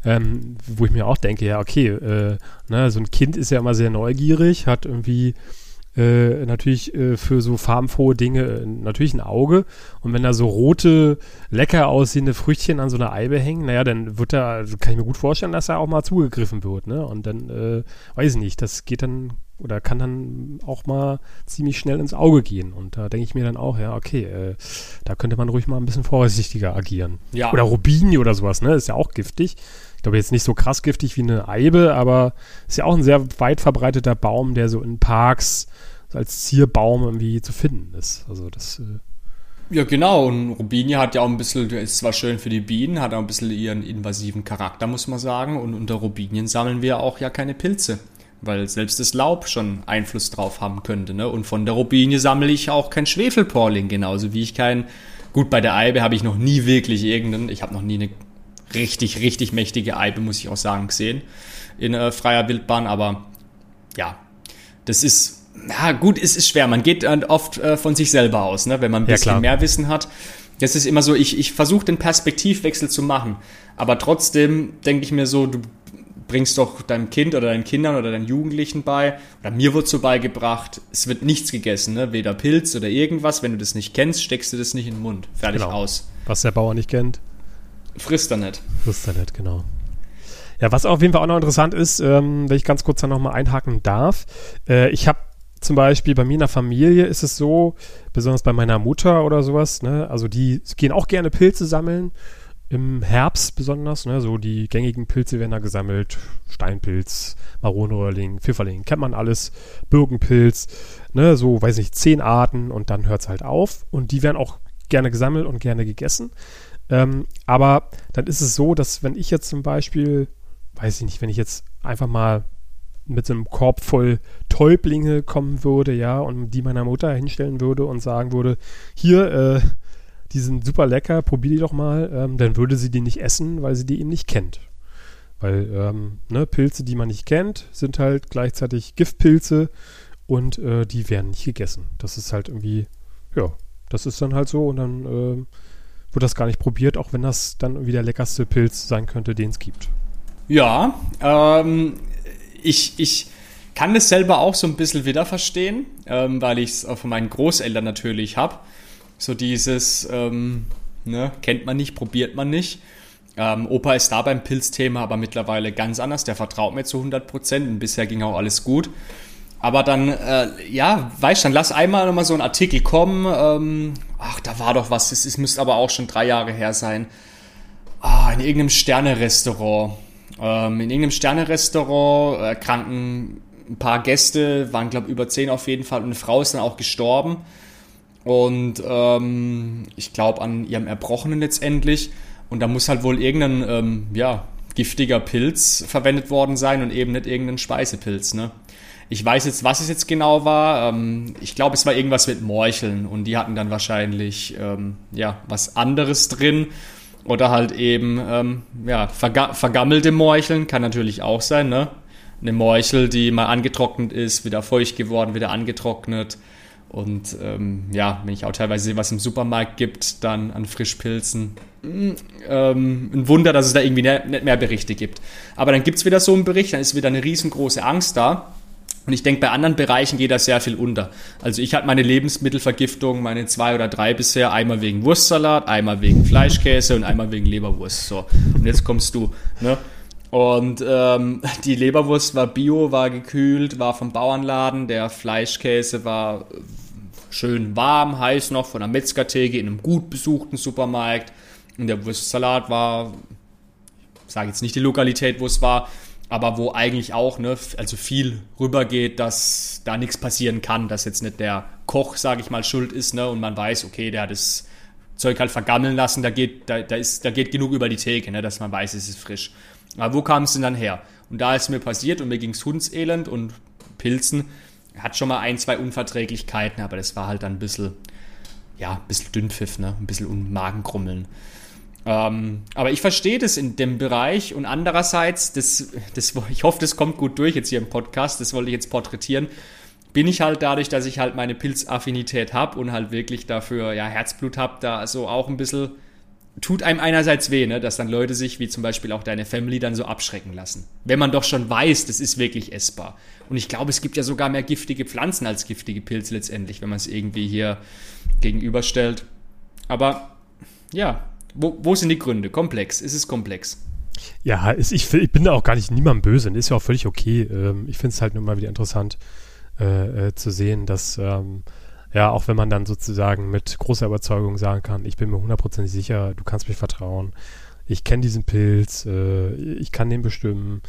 Ähm, wo ich mir auch denke, ja, okay, äh, ne, so ein Kind ist ja immer sehr neugierig, hat irgendwie äh, natürlich äh, für so farbenfrohe Dinge äh, natürlich ein Auge. Und wenn da so rote, lecker aussehende Früchtchen an so einer Eibe hängen, naja, dann wird da, also kann ich mir gut vorstellen, dass da auch mal zugegriffen wird, ne? Und dann, äh, weiß ich nicht, das geht dann oder kann dann auch mal ziemlich schnell ins Auge gehen. Und da denke ich mir dann auch, ja, okay, äh, da könnte man ruhig mal ein bisschen vorsichtiger agieren. Ja. Oder Rubini oder sowas, ne? Ist ja auch giftig. Ich glaube jetzt nicht so krass giftig wie eine Eibe, aber ist ja auch ein sehr weit verbreiteter Baum, der so in Parks als Zierbaum irgendwie zu finden ist. Also das. Äh ja, genau. Und Rubinie hat ja auch ein bisschen, ist zwar schön für die Bienen, hat auch ein bisschen ihren invasiven Charakter, muss man sagen. Und unter Rubinien sammeln wir auch ja keine Pilze, weil selbst das Laub schon Einfluss drauf haben könnte. Ne? Und von der Rubinie sammle ich auch kein Schwefelporling, genauso wie ich kein. Gut, bei der Eibe habe ich noch nie wirklich irgendeinen, ich habe noch nie eine richtig, richtig mächtige Eibe, muss ich auch sagen, gesehen in äh, freier Wildbahn, aber ja, das ist ja, gut, es ist schwer. Man geht oft äh, von sich selber aus, ne? wenn man ein bisschen ja, mehr Wissen hat. Das ist immer so, ich, ich versuche den Perspektivwechsel zu machen. Aber trotzdem denke ich mir so, du bringst doch deinem Kind oder deinen Kindern oder deinen Jugendlichen bei, oder mir wird so beigebracht, es wird nichts gegessen, ne? weder Pilz oder irgendwas. Wenn du das nicht kennst, steckst du das nicht in den Mund. Fertig genau. aus. Was der Bauer nicht kennt. Frisst er nicht. Frisst er nicht, genau. Ja, was auf jeden Fall auch noch interessant ist, ähm, wenn ich ganz kurz da nochmal einhaken darf. Äh, ich habe zum Beispiel bei mir in der Familie ist es so, besonders bei meiner Mutter oder sowas, ne, also die gehen auch gerne Pilze sammeln, im Herbst besonders, ne, so die gängigen Pilze werden da gesammelt, Steinpilz, Maronenröhrling, Pfifferling, kennt man alles, Birkenpilz, ne, so, weiß nicht, zehn Arten und dann hört es halt auf. Und die werden auch gerne gesammelt und gerne gegessen. Ähm, aber dann ist es so, dass wenn ich jetzt zum Beispiel, weiß ich nicht, wenn ich jetzt einfach mal mit so einem Korb voll Täublinge kommen würde, ja, und die meiner Mutter hinstellen würde und sagen würde, hier, äh, die sind super lecker, probier die doch mal, ähm, dann würde sie die nicht essen, weil sie die eben nicht kennt. Weil ähm, ne, Pilze, die man nicht kennt, sind halt gleichzeitig Giftpilze und äh, die werden nicht gegessen. Das ist halt irgendwie, ja, das ist dann halt so und dann äh, wird das gar nicht probiert, auch wenn das dann irgendwie der leckerste Pilz sein könnte, den es gibt. Ja, ähm, ich, ich kann das selber auch so ein bisschen wieder verstehen, ähm, weil ich es von meinen Großeltern natürlich habe. So dieses, ähm, ne, kennt man nicht, probiert man nicht. Ähm, Opa ist da beim Pilzthema aber mittlerweile ganz anders. Der vertraut mir zu 100 Prozent und bisher ging auch alles gut. Aber dann, äh, ja, weißt du, dann lass einmal nochmal so einen Artikel kommen. Ähm, ach, da war doch was, es, es müsste aber auch schon drei Jahre her sein. Ah, in irgendeinem Sterne-Restaurant ähm, in irgendeinem Sterne-Restaurant erkranken äh, ein paar Gäste, waren glaube über zehn auf jeden Fall und eine Frau ist dann auch gestorben. Und ähm, ich glaube an ihrem Erbrochenen letztendlich. Und da muss halt wohl irgendein ähm, ja, giftiger Pilz verwendet worden sein und eben nicht irgendein Speisepilz. Ne? Ich weiß jetzt, was es jetzt genau war. Ähm, ich glaube, es war irgendwas mit Morcheln und die hatten dann wahrscheinlich ähm, ja, was anderes drin. Oder halt eben, ähm, ja, verga vergammelte Morcheln kann natürlich auch sein, ne? Eine Morchel, die mal angetrocknet ist, wieder feucht geworden, wieder angetrocknet. Und ähm, ja, wenn ich auch teilweise sehe, was im Supermarkt gibt, dann an Frischpilzen. Mm, ähm, ein Wunder, dass es da irgendwie ne, nicht mehr Berichte gibt. Aber dann gibt es wieder so einen Bericht, dann ist wieder eine riesengroße Angst da. Und ich denke, bei anderen Bereichen geht da sehr viel unter. Also ich hatte meine Lebensmittelvergiftung, meine zwei oder drei bisher, einmal wegen Wurstsalat, einmal wegen Fleischkäse und einmal wegen Leberwurst. So, und jetzt kommst du. Ne? Und ähm, die Leberwurst war bio, war gekühlt, war vom Bauernladen. Der Fleischkäse war schön warm, heiß noch von der Metzgertheke in einem gut besuchten Supermarkt. Und der Wurstsalat war, ich sage jetzt nicht die Lokalität, wo es war, aber wo eigentlich auch ne, also viel rübergeht, dass da nichts passieren kann, dass jetzt nicht der Koch, sage ich mal, schuld ist ne, und man weiß, okay, der hat das Zeug halt vergammeln lassen, da geht, da, da, ist, da geht genug über die Theke, ne, dass man weiß, es ist frisch. Aber wo kam es denn dann her? Und da ist mir passiert und mir ging es Hundselend und Pilzen. Hat schon mal ein, zwei Unverträglichkeiten, aber das war halt dann ein bisschen, ja, ein bisschen Dünnpfiff, ne? ein bisschen Magenkrummeln. Ähm, aber ich verstehe das in dem Bereich und andererseits, das, das, ich hoffe, das kommt gut durch jetzt hier im Podcast, das wollte ich jetzt porträtieren, bin ich halt dadurch, dass ich halt meine Pilzaffinität habe und halt wirklich dafür ja, Herzblut habe, da so auch ein bisschen, tut einem einerseits weh, ne, dass dann Leute sich, wie zum Beispiel auch deine Family, dann so abschrecken lassen. Wenn man doch schon weiß, das ist wirklich essbar. Und ich glaube, es gibt ja sogar mehr giftige Pflanzen als giftige Pilze letztendlich, wenn man es irgendwie hier gegenüberstellt. Aber ja, wo, wo sind die Gründe? Komplex. Ist es komplex? Ja, ist, ich, ich bin da auch gar nicht niemandem böse. Ist ja auch völlig okay. Ähm, ich finde es halt nur mal wieder interessant äh, äh, zu sehen, dass, ähm, ja, auch wenn man dann sozusagen mit großer Überzeugung sagen kann, ich bin mir hundertprozentig sicher, du kannst mich vertrauen. Ich kenne diesen Pilz, äh, ich kann den bestimmen.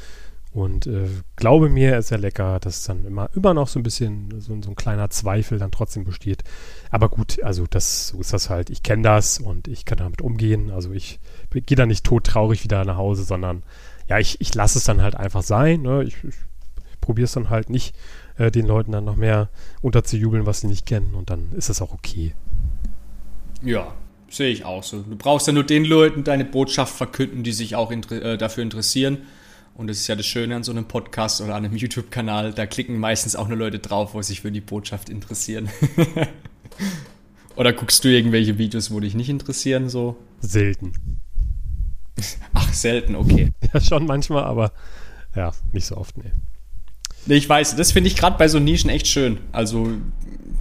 Und äh, glaube mir, ist ja lecker, dass dann immer, immer noch so ein bisschen so, so, ein kleiner Zweifel dann trotzdem besteht. Aber gut, also das, so ist das halt. Ich kenne das und ich kann damit umgehen. Also ich gehe da nicht todtraurig wieder nach Hause, sondern ja, ich, ich lasse es dann halt einfach sein. Ne? Ich, ich probiere es dann halt nicht, äh, den Leuten dann noch mehr unterzujubeln, was sie nicht kennen. Und dann ist es auch okay. Ja, sehe ich auch so. Du brauchst ja nur den Leuten deine Botschaft verkünden, die sich auch inter äh, dafür interessieren. Und das ist ja das Schöne an so einem Podcast oder an einem YouTube-Kanal. Da klicken meistens auch nur Leute drauf, wo sich für die Botschaft interessieren. Oder guckst du irgendwelche Videos, wo dich nicht interessieren, so? Selten. Ach, selten, okay. Ja, schon manchmal, aber ja, nicht so oft, nee. Nee, ich weiß, das finde ich gerade bei so Nischen echt schön. Also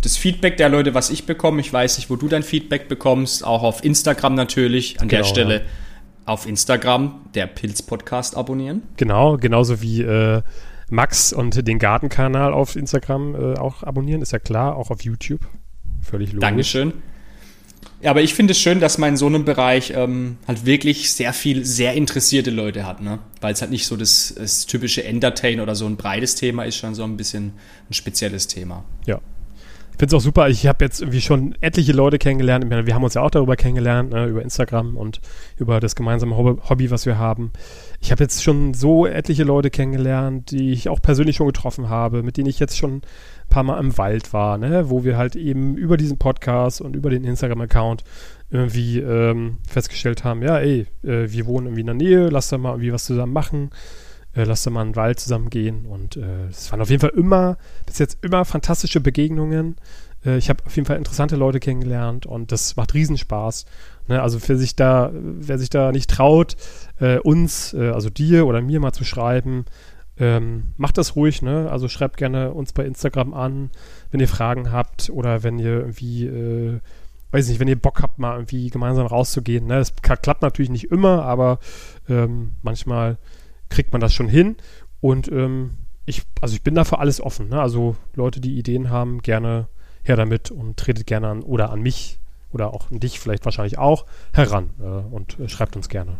das Feedback der Leute, was ich bekomme, ich weiß nicht, wo du dein Feedback bekommst, auch auf Instagram natürlich. An genau, der Stelle ja. auf Instagram der Pilz-Podcast abonnieren. Genau, genauso wie äh, Max und den Gartenkanal auf Instagram äh, auch abonnieren, ist ja klar, auch auf YouTube. Völlig logisch. Dankeschön. Ja, aber ich finde es schön, dass man in so einem Bereich ähm, halt wirklich sehr viel, sehr interessierte Leute hat, ne? Weil es halt nicht so das, das typische Entertain oder so ein breites Thema ist, schon so ein bisschen ein spezielles Thema. Ja, ich finde es auch super. Ich habe jetzt irgendwie schon etliche Leute kennengelernt. Wir haben uns ja auch darüber kennengelernt, ne, über Instagram und über das gemeinsame Hobby, was wir haben. Ich habe jetzt schon so etliche Leute kennengelernt, die ich auch persönlich schon getroffen habe, mit denen ich jetzt schon paar Mal im Wald war, ne, wo wir halt eben über diesen Podcast und über den Instagram-Account irgendwie ähm, festgestellt haben, ja, ey, äh, wir wohnen irgendwie in der Nähe, lass da mal irgendwie was zusammen machen äh, lass doch mal in den Wald zusammen gehen. Und äh, es waren auf jeden Fall immer, bis jetzt immer fantastische Begegnungen. Äh, ich habe auf jeden Fall interessante Leute kennengelernt und das macht Riesenspaß. Ne? Also für sich da, wer sich da nicht traut, äh, uns, also dir oder mir mal zu schreiben, ähm, macht das ruhig, ne? Also schreibt gerne uns bei Instagram an, wenn ihr Fragen habt oder wenn ihr irgendwie äh, weiß nicht, wenn ihr Bock habt, mal irgendwie gemeinsam rauszugehen. Ne? Das klappt natürlich nicht immer, aber ähm, manchmal kriegt man das schon hin. Und ähm, ich, also ich bin dafür alles offen. Ne? Also Leute, die Ideen haben, gerne her damit und tretet gerne an oder an mich oder auch an dich vielleicht wahrscheinlich auch heran äh, und äh, schreibt uns gerne.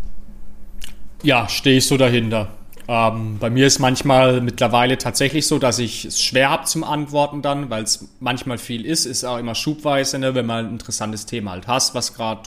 Ja, stehe ich so dahinter. Ähm, bei mir ist manchmal mittlerweile tatsächlich so, dass ich es schwer habe zum Antworten dann, weil es manchmal viel ist, ist auch immer schubweise, ne? wenn man ein interessantes Thema halt hast, was gerade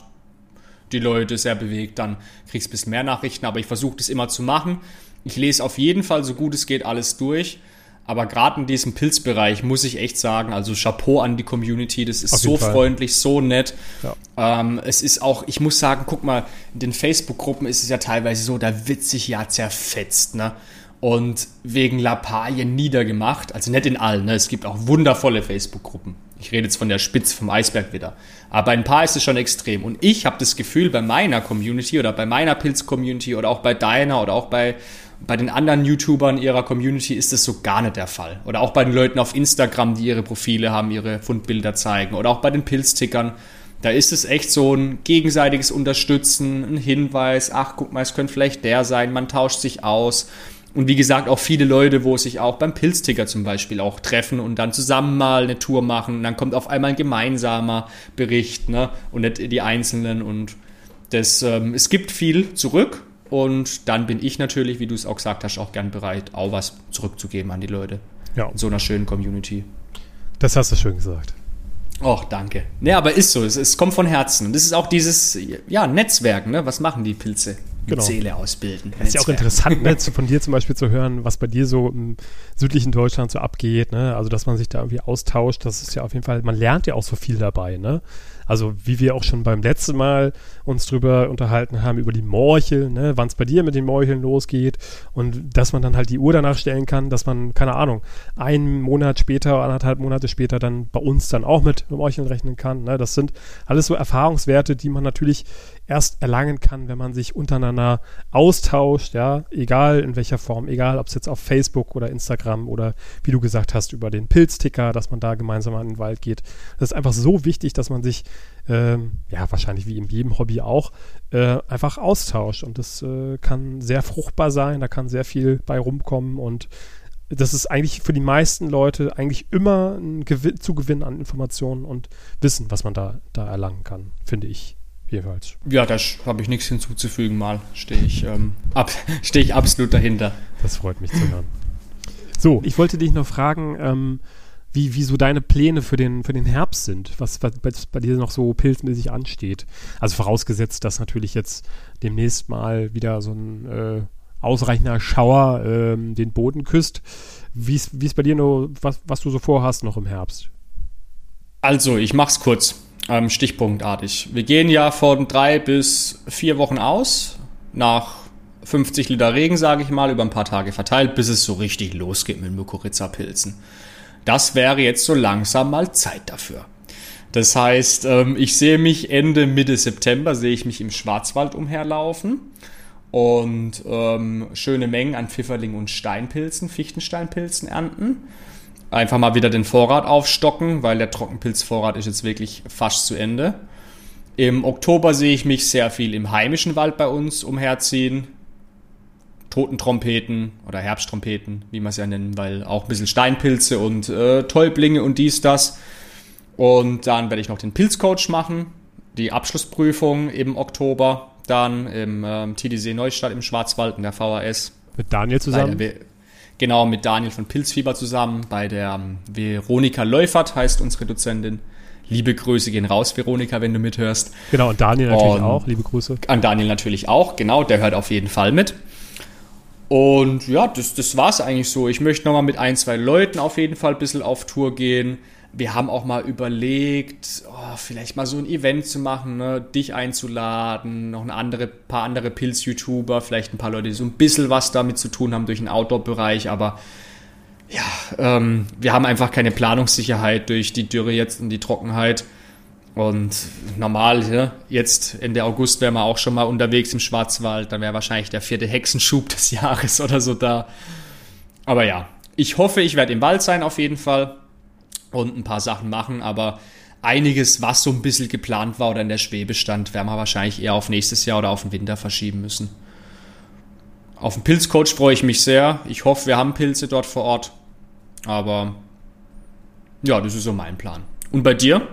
die Leute sehr bewegt, dann kriegst du ein bisschen mehr Nachrichten, aber ich versuche das immer zu machen. Ich lese auf jeden Fall, so gut es geht, alles durch. Aber gerade in diesem Pilzbereich muss ich echt sagen, also Chapeau an die Community, das ist so Fall. freundlich, so nett. Ja. Ähm, es ist auch, ich muss sagen, guck mal, in den Facebook-Gruppen ist es ja teilweise so, da wird sich ja zerfetzt, ne? Und wegen Lappalien niedergemacht, also nicht in allen, ne? Es gibt auch wundervolle Facebook-Gruppen. Ich rede jetzt von der Spitze vom Eisberg wieder. Aber bei ein paar ist es schon extrem. Und ich habe das Gefühl, bei meiner Community oder bei meiner Pilz-Community oder auch bei deiner oder auch bei, bei den anderen YouTubern ihrer Community ist das so gar nicht der Fall. Oder auch bei den Leuten auf Instagram, die ihre Profile haben, ihre Fundbilder zeigen. Oder auch bei den Pilztickern. Da ist es echt so ein gegenseitiges Unterstützen, ein Hinweis, ach guck mal, es könnte vielleicht der sein, man tauscht sich aus. Und wie gesagt, auch viele Leute, wo sich auch beim Pilzticker zum Beispiel auch treffen und dann zusammen mal eine Tour machen. Und dann kommt auf einmal ein gemeinsamer Bericht ne? und nicht die Einzelnen. Und das, ähm, es gibt viel zurück. Und dann bin ich natürlich, wie du es auch gesagt hast, auch gern bereit, auch was zurückzugeben an die Leute. Ja. In so einer schönen Community. Das hast du schön gesagt. Och, danke. Ne, aber ist so. Es, es kommt von Herzen. Und das ist auch dieses, ja, Netzwerk, ne? Was machen die Pilze? genau. Seele ausbilden. Das ist ja auch interessant, ne, von dir zum Beispiel zu hören, was bei dir so im südlichen Deutschland so abgeht. Ne? Also, dass man sich da irgendwie austauscht, das ist ja auf jeden Fall, man lernt ja auch so viel dabei. Ne? Also wie wir auch schon beim letzten Mal uns drüber unterhalten haben, über die Morchel, ne, wann es bei dir mit den Morcheln losgeht und dass man dann halt die Uhr danach stellen kann, dass man, keine Ahnung, einen Monat später, anderthalb Monate später dann bei uns dann auch mit Morcheln rechnen kann. Ne? Das sind alles so Erfahrungswerte, die man natürlich erst erlangen kann, wenn man sich untereinander austauscht, ja, egal in welcher Form, egal ob es jetzt auf Facebook oder Instagram oder wie du gesagt hast, über den Pilzticker, dass man da gemeinsam an den Wald geht. Das ist einfach so wichtig, dass man sich, ähm, ja, wahrscheinlich wie in jedem Hobby auch, äh, einfach austauscht. Und das äh, kann sehr fruchtbar sein, da kann sehr viel bei rumkommen und das ist eigentlich für die meisten Leute eigentlich immer ein Gewinn, Zugewinn an Informationen und Wissen, was man da, da erlangen kann, finde ich jeweils. Ja, da habe ich nichts hinzuzufügen, mal stehe ich, ähm, ab, steh ich absolut dahinter. Das freut mich zu hören. So, ich wollte dich noch fragen, ähm, wie, wie so deine Pläne für den, für den Herbst sind, was, was bei, bei dir noch so pilzmäßig ansteht. Also vorausgesetzt, dass natürlich jetzt demnächst mal wieder so ein äh, ausreichender Schauer ähm, den Boden küsst. Wie ist bei dir nur, was, was du so vorhast noch im Herbst? Also, ich mach's kurz ähm, stichpunktartig. Wir gehen ja von drei bis vier Wochen aus, nach 50 Liter Regen, sage ich mal, über ein paar Tage verteilt, bis es so richtig losgeht mit Mykorrhiza-Pilzen. Das wäre jetzt so langsam mal Zeit dafür. Das heißt, ähm, ich sehe mich Ende, Mitte September, sehe ich mich im Schwarzwald umherlaufen und ähm, schöne Mengen an Pfifferling und Steinpilzen, Fichtensteinpilzen ernten. Einfach mal wieder den Vorrat aufstocken, weil der Trockenpilzvorrat ist jetzt wirklich fast zu Ende. Im Oktober sehe ich mich sehr viel im heimischen Wald bei uns umherziehen. Totentrompeten oder Herbsttrompeten, wie man es ja nennen, weil auch ein bisschen Steinpilze und äh, Täublinge und dies, das. Und dann werde ich noch den Pilzcoach machen, die Abschlussprüfung im Oktober, dann im ähm, TDC Neustadt im Schwarzwald in der VHS. Mit Daniel zusammen? Der, genau, mit Daniel von Pilzfieber zusammen. Bei der ähm, Veronika Läufert heißt unsere Dozentin. Liebe Grüße gehen raus, Veronika, wenn du mithörst. Genau, und Daniel natürlich und auch. Liebe Grüße. An Daniel natürlich auch, genau, der hört auf jeden Fall mit. Und ja, das, das war es eigentlich so. Ich möchte nochmal mit ein, zwei Leuten auf jeden Fall ein bisschen auf Tour gehen wir haben auch mal überlegt, oh, vielleicht mal so ein Event zu machen, ne? dich einzuladen, noch ein andere, paar andere Pilz-YouTuber, vielleicht ein paar Leute, die so ein bisschen was damit zu tun haben durch den Outdoor-Bereich, aber ja, ähm, wir haben einfach keine Planungssicherheit durch die Dürre jetzt und die Trockenheit. Und normal, ja, jetzt Ende August wären wir auch schon mal unterwegs im Schwarzwald, dann wäre wahrscheinlich der vierte Hexenschub des Jahres oder so da. Aber ja, ich hoffe, ich werde im Wald sein auf jeden Fall und ein paar Sachen machen, aber einiges, was so ein bisschen geplant war oder in der Schwebe stand, werden wir wahrscheinlich eher auf nächstes Jahr oder auf den Winter verschieben müssen. Auf den Pilzcoach freue ich mich sehr. Ich hoffe, wir haben Pilze dort vor Ort. Aber ja, das ist so mein Plan. Und bei dir?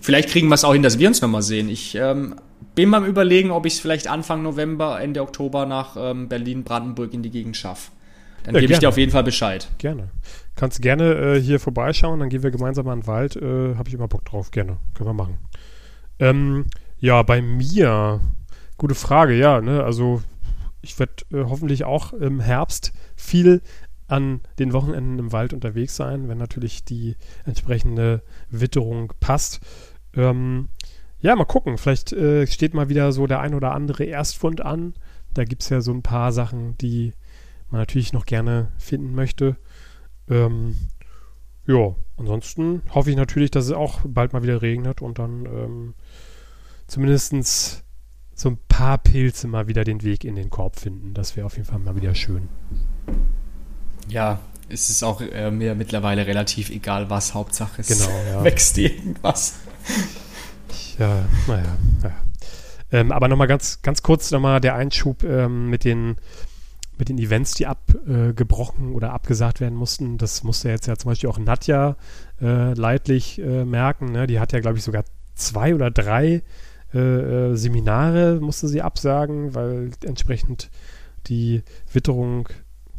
Vielleicht kriegen wir es auch hin, dass wir uns nochmal sehen. Ich ähm, bin mal überlegen, ob ich es vielleicht Anfang November, Ende Oktober nach ähm, Berlin-Brandenburg in die Gegend schaffe. Dann ja, gebe ich dir auf jeden Fall Bescheid. Gerne. Kannst gerne äh, hier vorbeischauen, dann gehen wir gemeinsam an den Wald. Äh, Habe ich immer Bock drauf. Gerne. Können wir machen. Ähm, ja, bei mir. Gute Frage, ja. Ne? Also, ich werde äh, hoffentlich auch im Herbst viel an den Wochenenden im Wald unterwegs sein, wenn natürlich die entsprechende Witterung passt. Ähm, ja, mal gucken. Vielleicht äh, steht mal wieder so der ein oder andere Erstfund an. Da gibt es ja so ein paar Sachen, die man natürlich noch gerne finden möchte. Ähm, ja, ansonsten hoffe ich natürlich, dass es auch bald mal wieder regnet und dann ähm, zumindest so ein paar Pilze mal wieder den Weg in den Korb finden. Das wäre auf jeden Fall mal wieder schön. Ja, es ist auch äh, mir mittlerweile relativ egal, was Hauptsache ist. Genau, ja. wächst irgendwas. Ja, naja, naja. Ähm, aber nochmal ganz, ganz kurz nochmal der Einschub ähm, mit den mit den Events, die abgebrochen äh, oder abgesagt werden mussten. Das musste jetzt ja zum Beispiel auch Nadja äh, leidlich äh, merken. Ne? Die hat ja, glaube ich, sogar zwei oder drei äh, äh, Seminare musste sie absagen, weil entsprechend die Witterung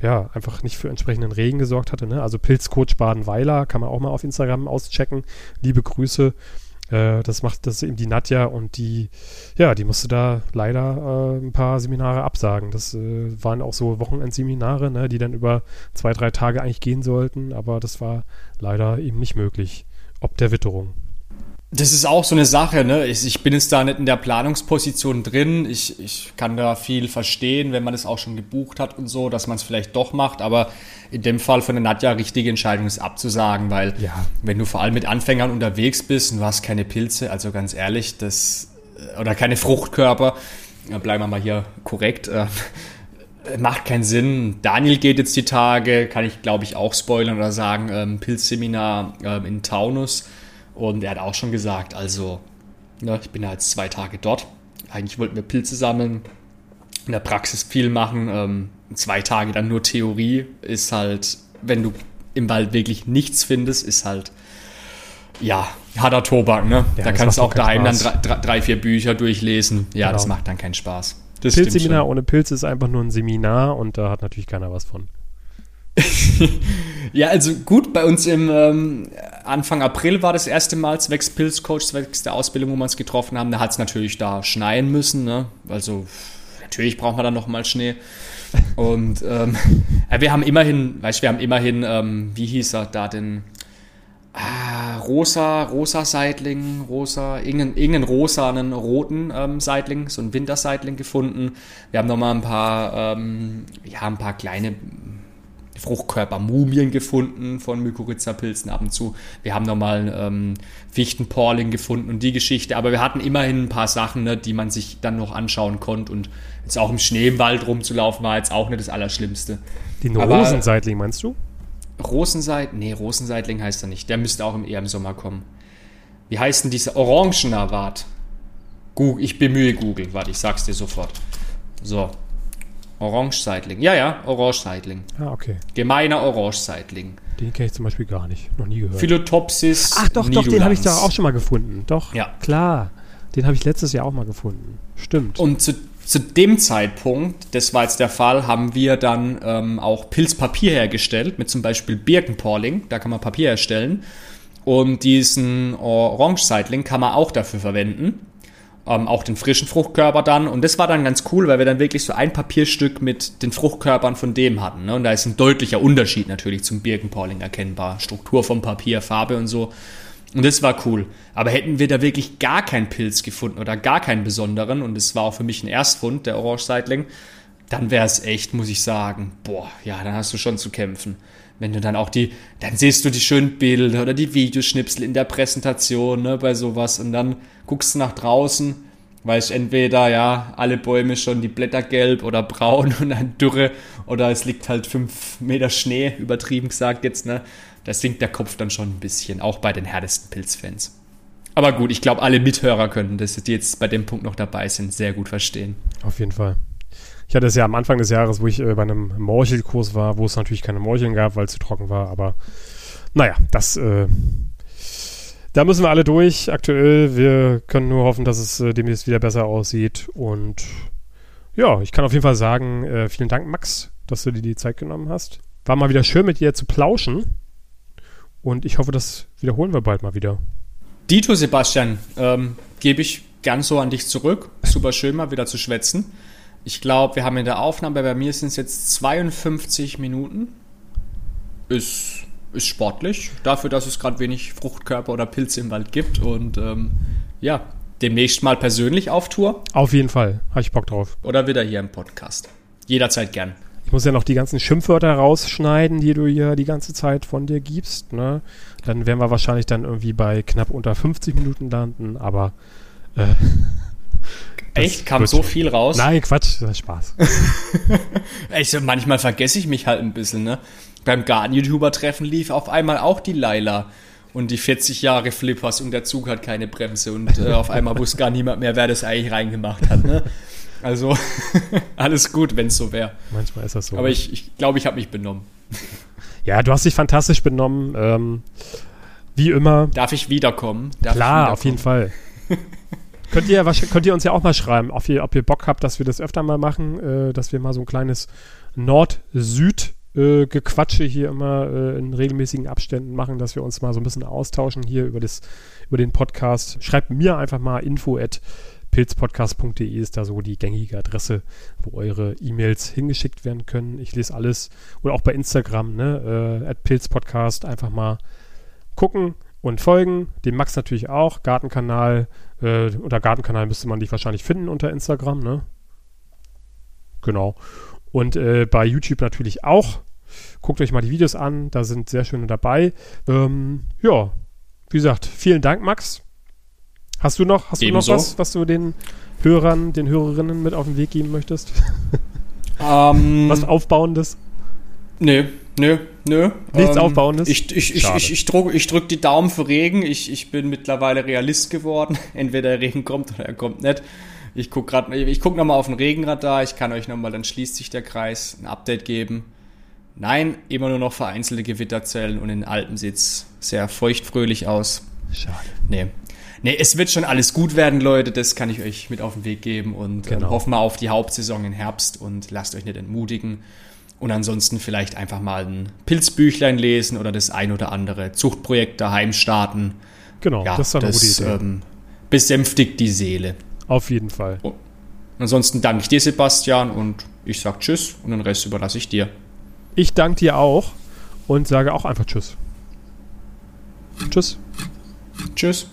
ja, einfach nicht für entsprechenden Regen gesorgt hatte. Ne? Also Pilzcoach Badenweiler kann man auch mal auf Instagram auschecken. Liebe Grüße. Äh, das macht das eben die Nadja und die, ja, die musste da leider äh, ein paar Seminare absagen. Das äh, waren auch so Wochenendseminare, ne, die dann über zwei, drei Tage eigentlich gehen sollten, aber das war leider eben nicht möglich, ob der Witterung. Das ist auch so eine Sache, ne? Ich, ich, bin jetzt da nicht in der Planungsposition drin. Ich, ich kann da viel verstehen, wenn man das auch schon gebucht hat und so, dass man es vielleicht doch macht. Aber in dem Fall von der Nadja richtige Entscheidung ist abzusagen, weil ja. wenn du vor allem mit Anfängern unterwegs bist und du hast keine Pilze, also ganz ehrlich, das oder keine Fruchtkörper, bleiben wir mal hier korrekt. Äh, macht keinen Sinn. Daniel geht jetzt die Tage, kann ich glaube ich auch spoilern oder sagen, ähm, Pilzseminar ähm, in Taunus und er hat auch schon gesagt, also, ne, ich bin ja jetzt zwei Tage dort. Eigentlich wollten wir Pilze sammeln, in der Praxis viel machen. Ähm, zwei Tage dann nur Theorie ist halt, wenn du im Wald wirklich nichts findest, ist halt, ja, harter Tobak, ne? Ja, da kannst du auch daheim Spaß. dann drei, drei, vier Bücher durchlesen. Ja, genau. das macht dann keinen Spaß. Das Pilzseminar ohne Pilze ist einfach nur ein Seminar und da hat natürlich keiner was von. ja, also gut, bei uns im ähm, Anfang April war das erste Mal zwecks Pilzcoach, zwecks der Ausbildung, wo wir uns getroffen haben. Da hat es natürlich da schneien müssen. Ne? Also natürlich brauchen wir dann nochmal Schnee. Und ähm, wir haben immerhin, weißt du, wir haben immerhin, ähm, wie hieß er da denn? Ah, rosa, rosa Seitling, rosa, irgendeinen, irgendeinen rosanen, roten ähm, Seitling, so einen Winterseitling gefunden. Wir haben nochmal ein paar, ähm, ja, ein paar kleine Fruchtkörpermumien gefunden von Mykorrhiza-Pilzen ab und zu. Wir haben nochmal ähm, Fichtenporling gefunden und die Geschichte. Aber wir hatten immerhin ein paar Sachen, ne, die man sich dann noch anschauen konnte. Und jetzt auch im Schnee im Wald rumzulaufen war jetzt auch nicht das Allerschlimmste. Den Rosenseitling meinst du? Rosenseitling? Nee, Rosenseitling heißt er nicht. Der müsste auch eher im Sommer kommen. Wie heißt denn dieser Orangenawart? Ich bemühe Google. Warte, ich sag's dir sofort. So, Orange-Seitling. Ja, ja, Orange-Seitling. Ah, okay. Gemeiner Orange-Seitling. Den kenne ich zum Beispiel gar nicht. Noch nie gehört. Philotopsis. Ach doch, doch, den habe ich da auch schon mal gefunden. Doch, ja. klar. Den habe ich letztes Jahr auch mal gefunden. Stimmt. Und zu, zu dem Zeitpunkt, das war jetzt der Fall, haben wir dann ähm, auch Pilzpapier hergestellt, mit zum Beispiel Birkenporling. Da kann man Papier herstellen. Und diesen Orange-Seitling kann man auch dafür verwenden ähm, auch den frischen Fruchtkörper dann. Und das war dann ganz cool, weil wir dann wirklich so ein Papierstück mit den Fruchtkörpern von dem hatten. Ne? Und da ist ein deutlicher Unterschied natürlich zum Birkenpolling erkennbar. Struktur vom Papier, Farbe und so. Und das war cool. Aber hätten wir da wirklich gar keinen Pilz gefunden oder gar keinen besonderen, und das war auch für mich ein Erstfund, der Orange Seitling, dann wäre es echt, muss ich sagen, boah, ja, dann hast du schon zu kämpfen. Wenn du dann auch die, dann siehst du die schönen Bilder oder die Videoschnipsel in der Präsentation, ne, bei sowas, und dann guckst du nach draußen, weißt entweder, ja, alle Bäume schon die Blätter gelb oder braun und ein Dürre, oder es liegt halt fünf Meter Schnee, übertrieben gesagt jetzt, ne, da sinkt der Kopf dann schon ein bisschen, auch bei den härtesten Pilzfans. Aber gut, ich glaube, alle Mithörer könnten das, die jetzt bei dem Punkt noch dabei sind, sehr gut verstehen. Auf jeden Fall. Ich hatte es ja am Anfang des Jahres, wo ich äh, bei einem Morchelkurs war, wo es natürlich keine Morcheln gab, weil es zu trocken war, aber naja, das, äh, da müssen wir alle durch aktuell. Wir können nur hoffen, dass es äh, demnächst wieder besser aussieht und ja, ich kann auf jeden Fall sagen, äh, vielen Dank, Max, dass du dir die Zeit genommen hast. War mal wieder schön mit dir zu plauschen und ich hoffe, das wiederholen wir bald mal wieder. Dito, Sebastian, ähm, gebe ich gern so an dich zurück. Super schön mal wieder zu schwätzen. Ich glaube, wir haben in der Aufnahme, bei mir sind es jetzt 52 Minuten. Ist, ist sportlich, dafür, dass es gerade wenig Fruchtkörper oder Pilze im Wald gibt. Und ähm, ja, demnächst mal persönlich auf Tour. Auf jeden Fall, habe ich Bock drauf. Oder wieder hier im Podcast. Jederzeit gern. Ich muss ja noch die ganzen Schimpfwörter rausschneiden, die du hier die ganze Zeit von dir gibst. Ne? Dann werden wir wahrscheinlich dann irgendwie bei knapp unter 50 Minuten landen, aber äh, Echt? Kam so viel raus? Nein, Quatsch, das ist Spaß. ich, manchmal vergesse ich mich halt ein bisschen, ne? Beim Garten-YouTuber-Treffen lief auf einmal auch die Laila und die 40 Jahre Flippers und der Zug hat keine Bremse und äh, auf einmal wusste gar niemand mehr, wer das eigentlich reingemacht hat, ne? Also, alles gut, wenn es so wäre. Manchmal ist das so. Aber ich glaube, ich, glaub, ich habe mich benommen. Ja, du hast dich fantastisch benommen. Ähm, wie immer. Darf ich wiederkommen? Darf Klar, ich wiederkommen? auf jeden Fall. Könnt ihr, könnt ihr uns ja auch mal schreiben, ob ihr, ob ihr Bock habt, dass wir das öfter mal machen, äh, dass wir mal so ein kleines Nord-Süd- äh, Gequatsche hier immer äh, in regelmäßigen Abständen machen, dass wir uns mal so ein bisschen austauschen hier über, das, über den Podcast. Schreibt mir einfach mal info at pilzpodcast.de ist da so die gängige Adresse, wo eure E-Mails hingeschickt werden können. Ich lese alles. Oder auch bei Instagram, ne, äh, pilzpodcast einfach mal gucken und folgen. Dem Max natürlich auch. Gartenkanal. Äh, unter Gartenkanal müsste man dich wahrscheinlich finden unter Instagram, ne? Genau. Und äh, bei YouTube natürlich auch. Guckt euch mal die Videos an. Da sind sehr schöne dabei. Ähm, ja, wie gesagt, vielen Dank, Max. Hast du noch, hast du noch was, was du den Hörern, den Hörerinnen mit auf den Weg geben möchtest? Um, was Aufbauendes? Nö, nö, nö. Nichts ähm, Aufbauendes? Ich, ich, ich, ich, ich, drück, ich drück die Daumen für Regen. Ich, ich bin mittlerweile Realist geworden. Entweder der Regen kommt oder er kommt nicht. Ich gucke gerade, ich gucke nochmal auf den Regenradar. Ich kann euch nochmal, dann schließt sich der Kreis, ein Update geben. Nein, immer nur noch vereinzelte Gewitterzellen und in Alpen sieht's sehr feuchtfröhlich aus. Schade. Nee. Nee, es wird schon alles gut werden, Leute. Das kann ich euch mit auf den Weg geben und ähm, genau. hoffen wir auf die Hauptsaison im Herbst und lasst euch nicht entmutigen. Und ansonsten vielleicht einfach mal ein Pilzbüchlein lesen oder das ein oder andere Zuchtprojekt daheim starten. Genau, ja, das ist eine das, gute Idee. Ähm, besänftigt die Seele. Auf jeden Fall. Und ansonsten danke ich dir, Sebastian, und ich sage Tschüss und den Rest überlasse ich dir. Ich danke dir auch und sage auch einfach Tschüss. Tschüss. Tschüss.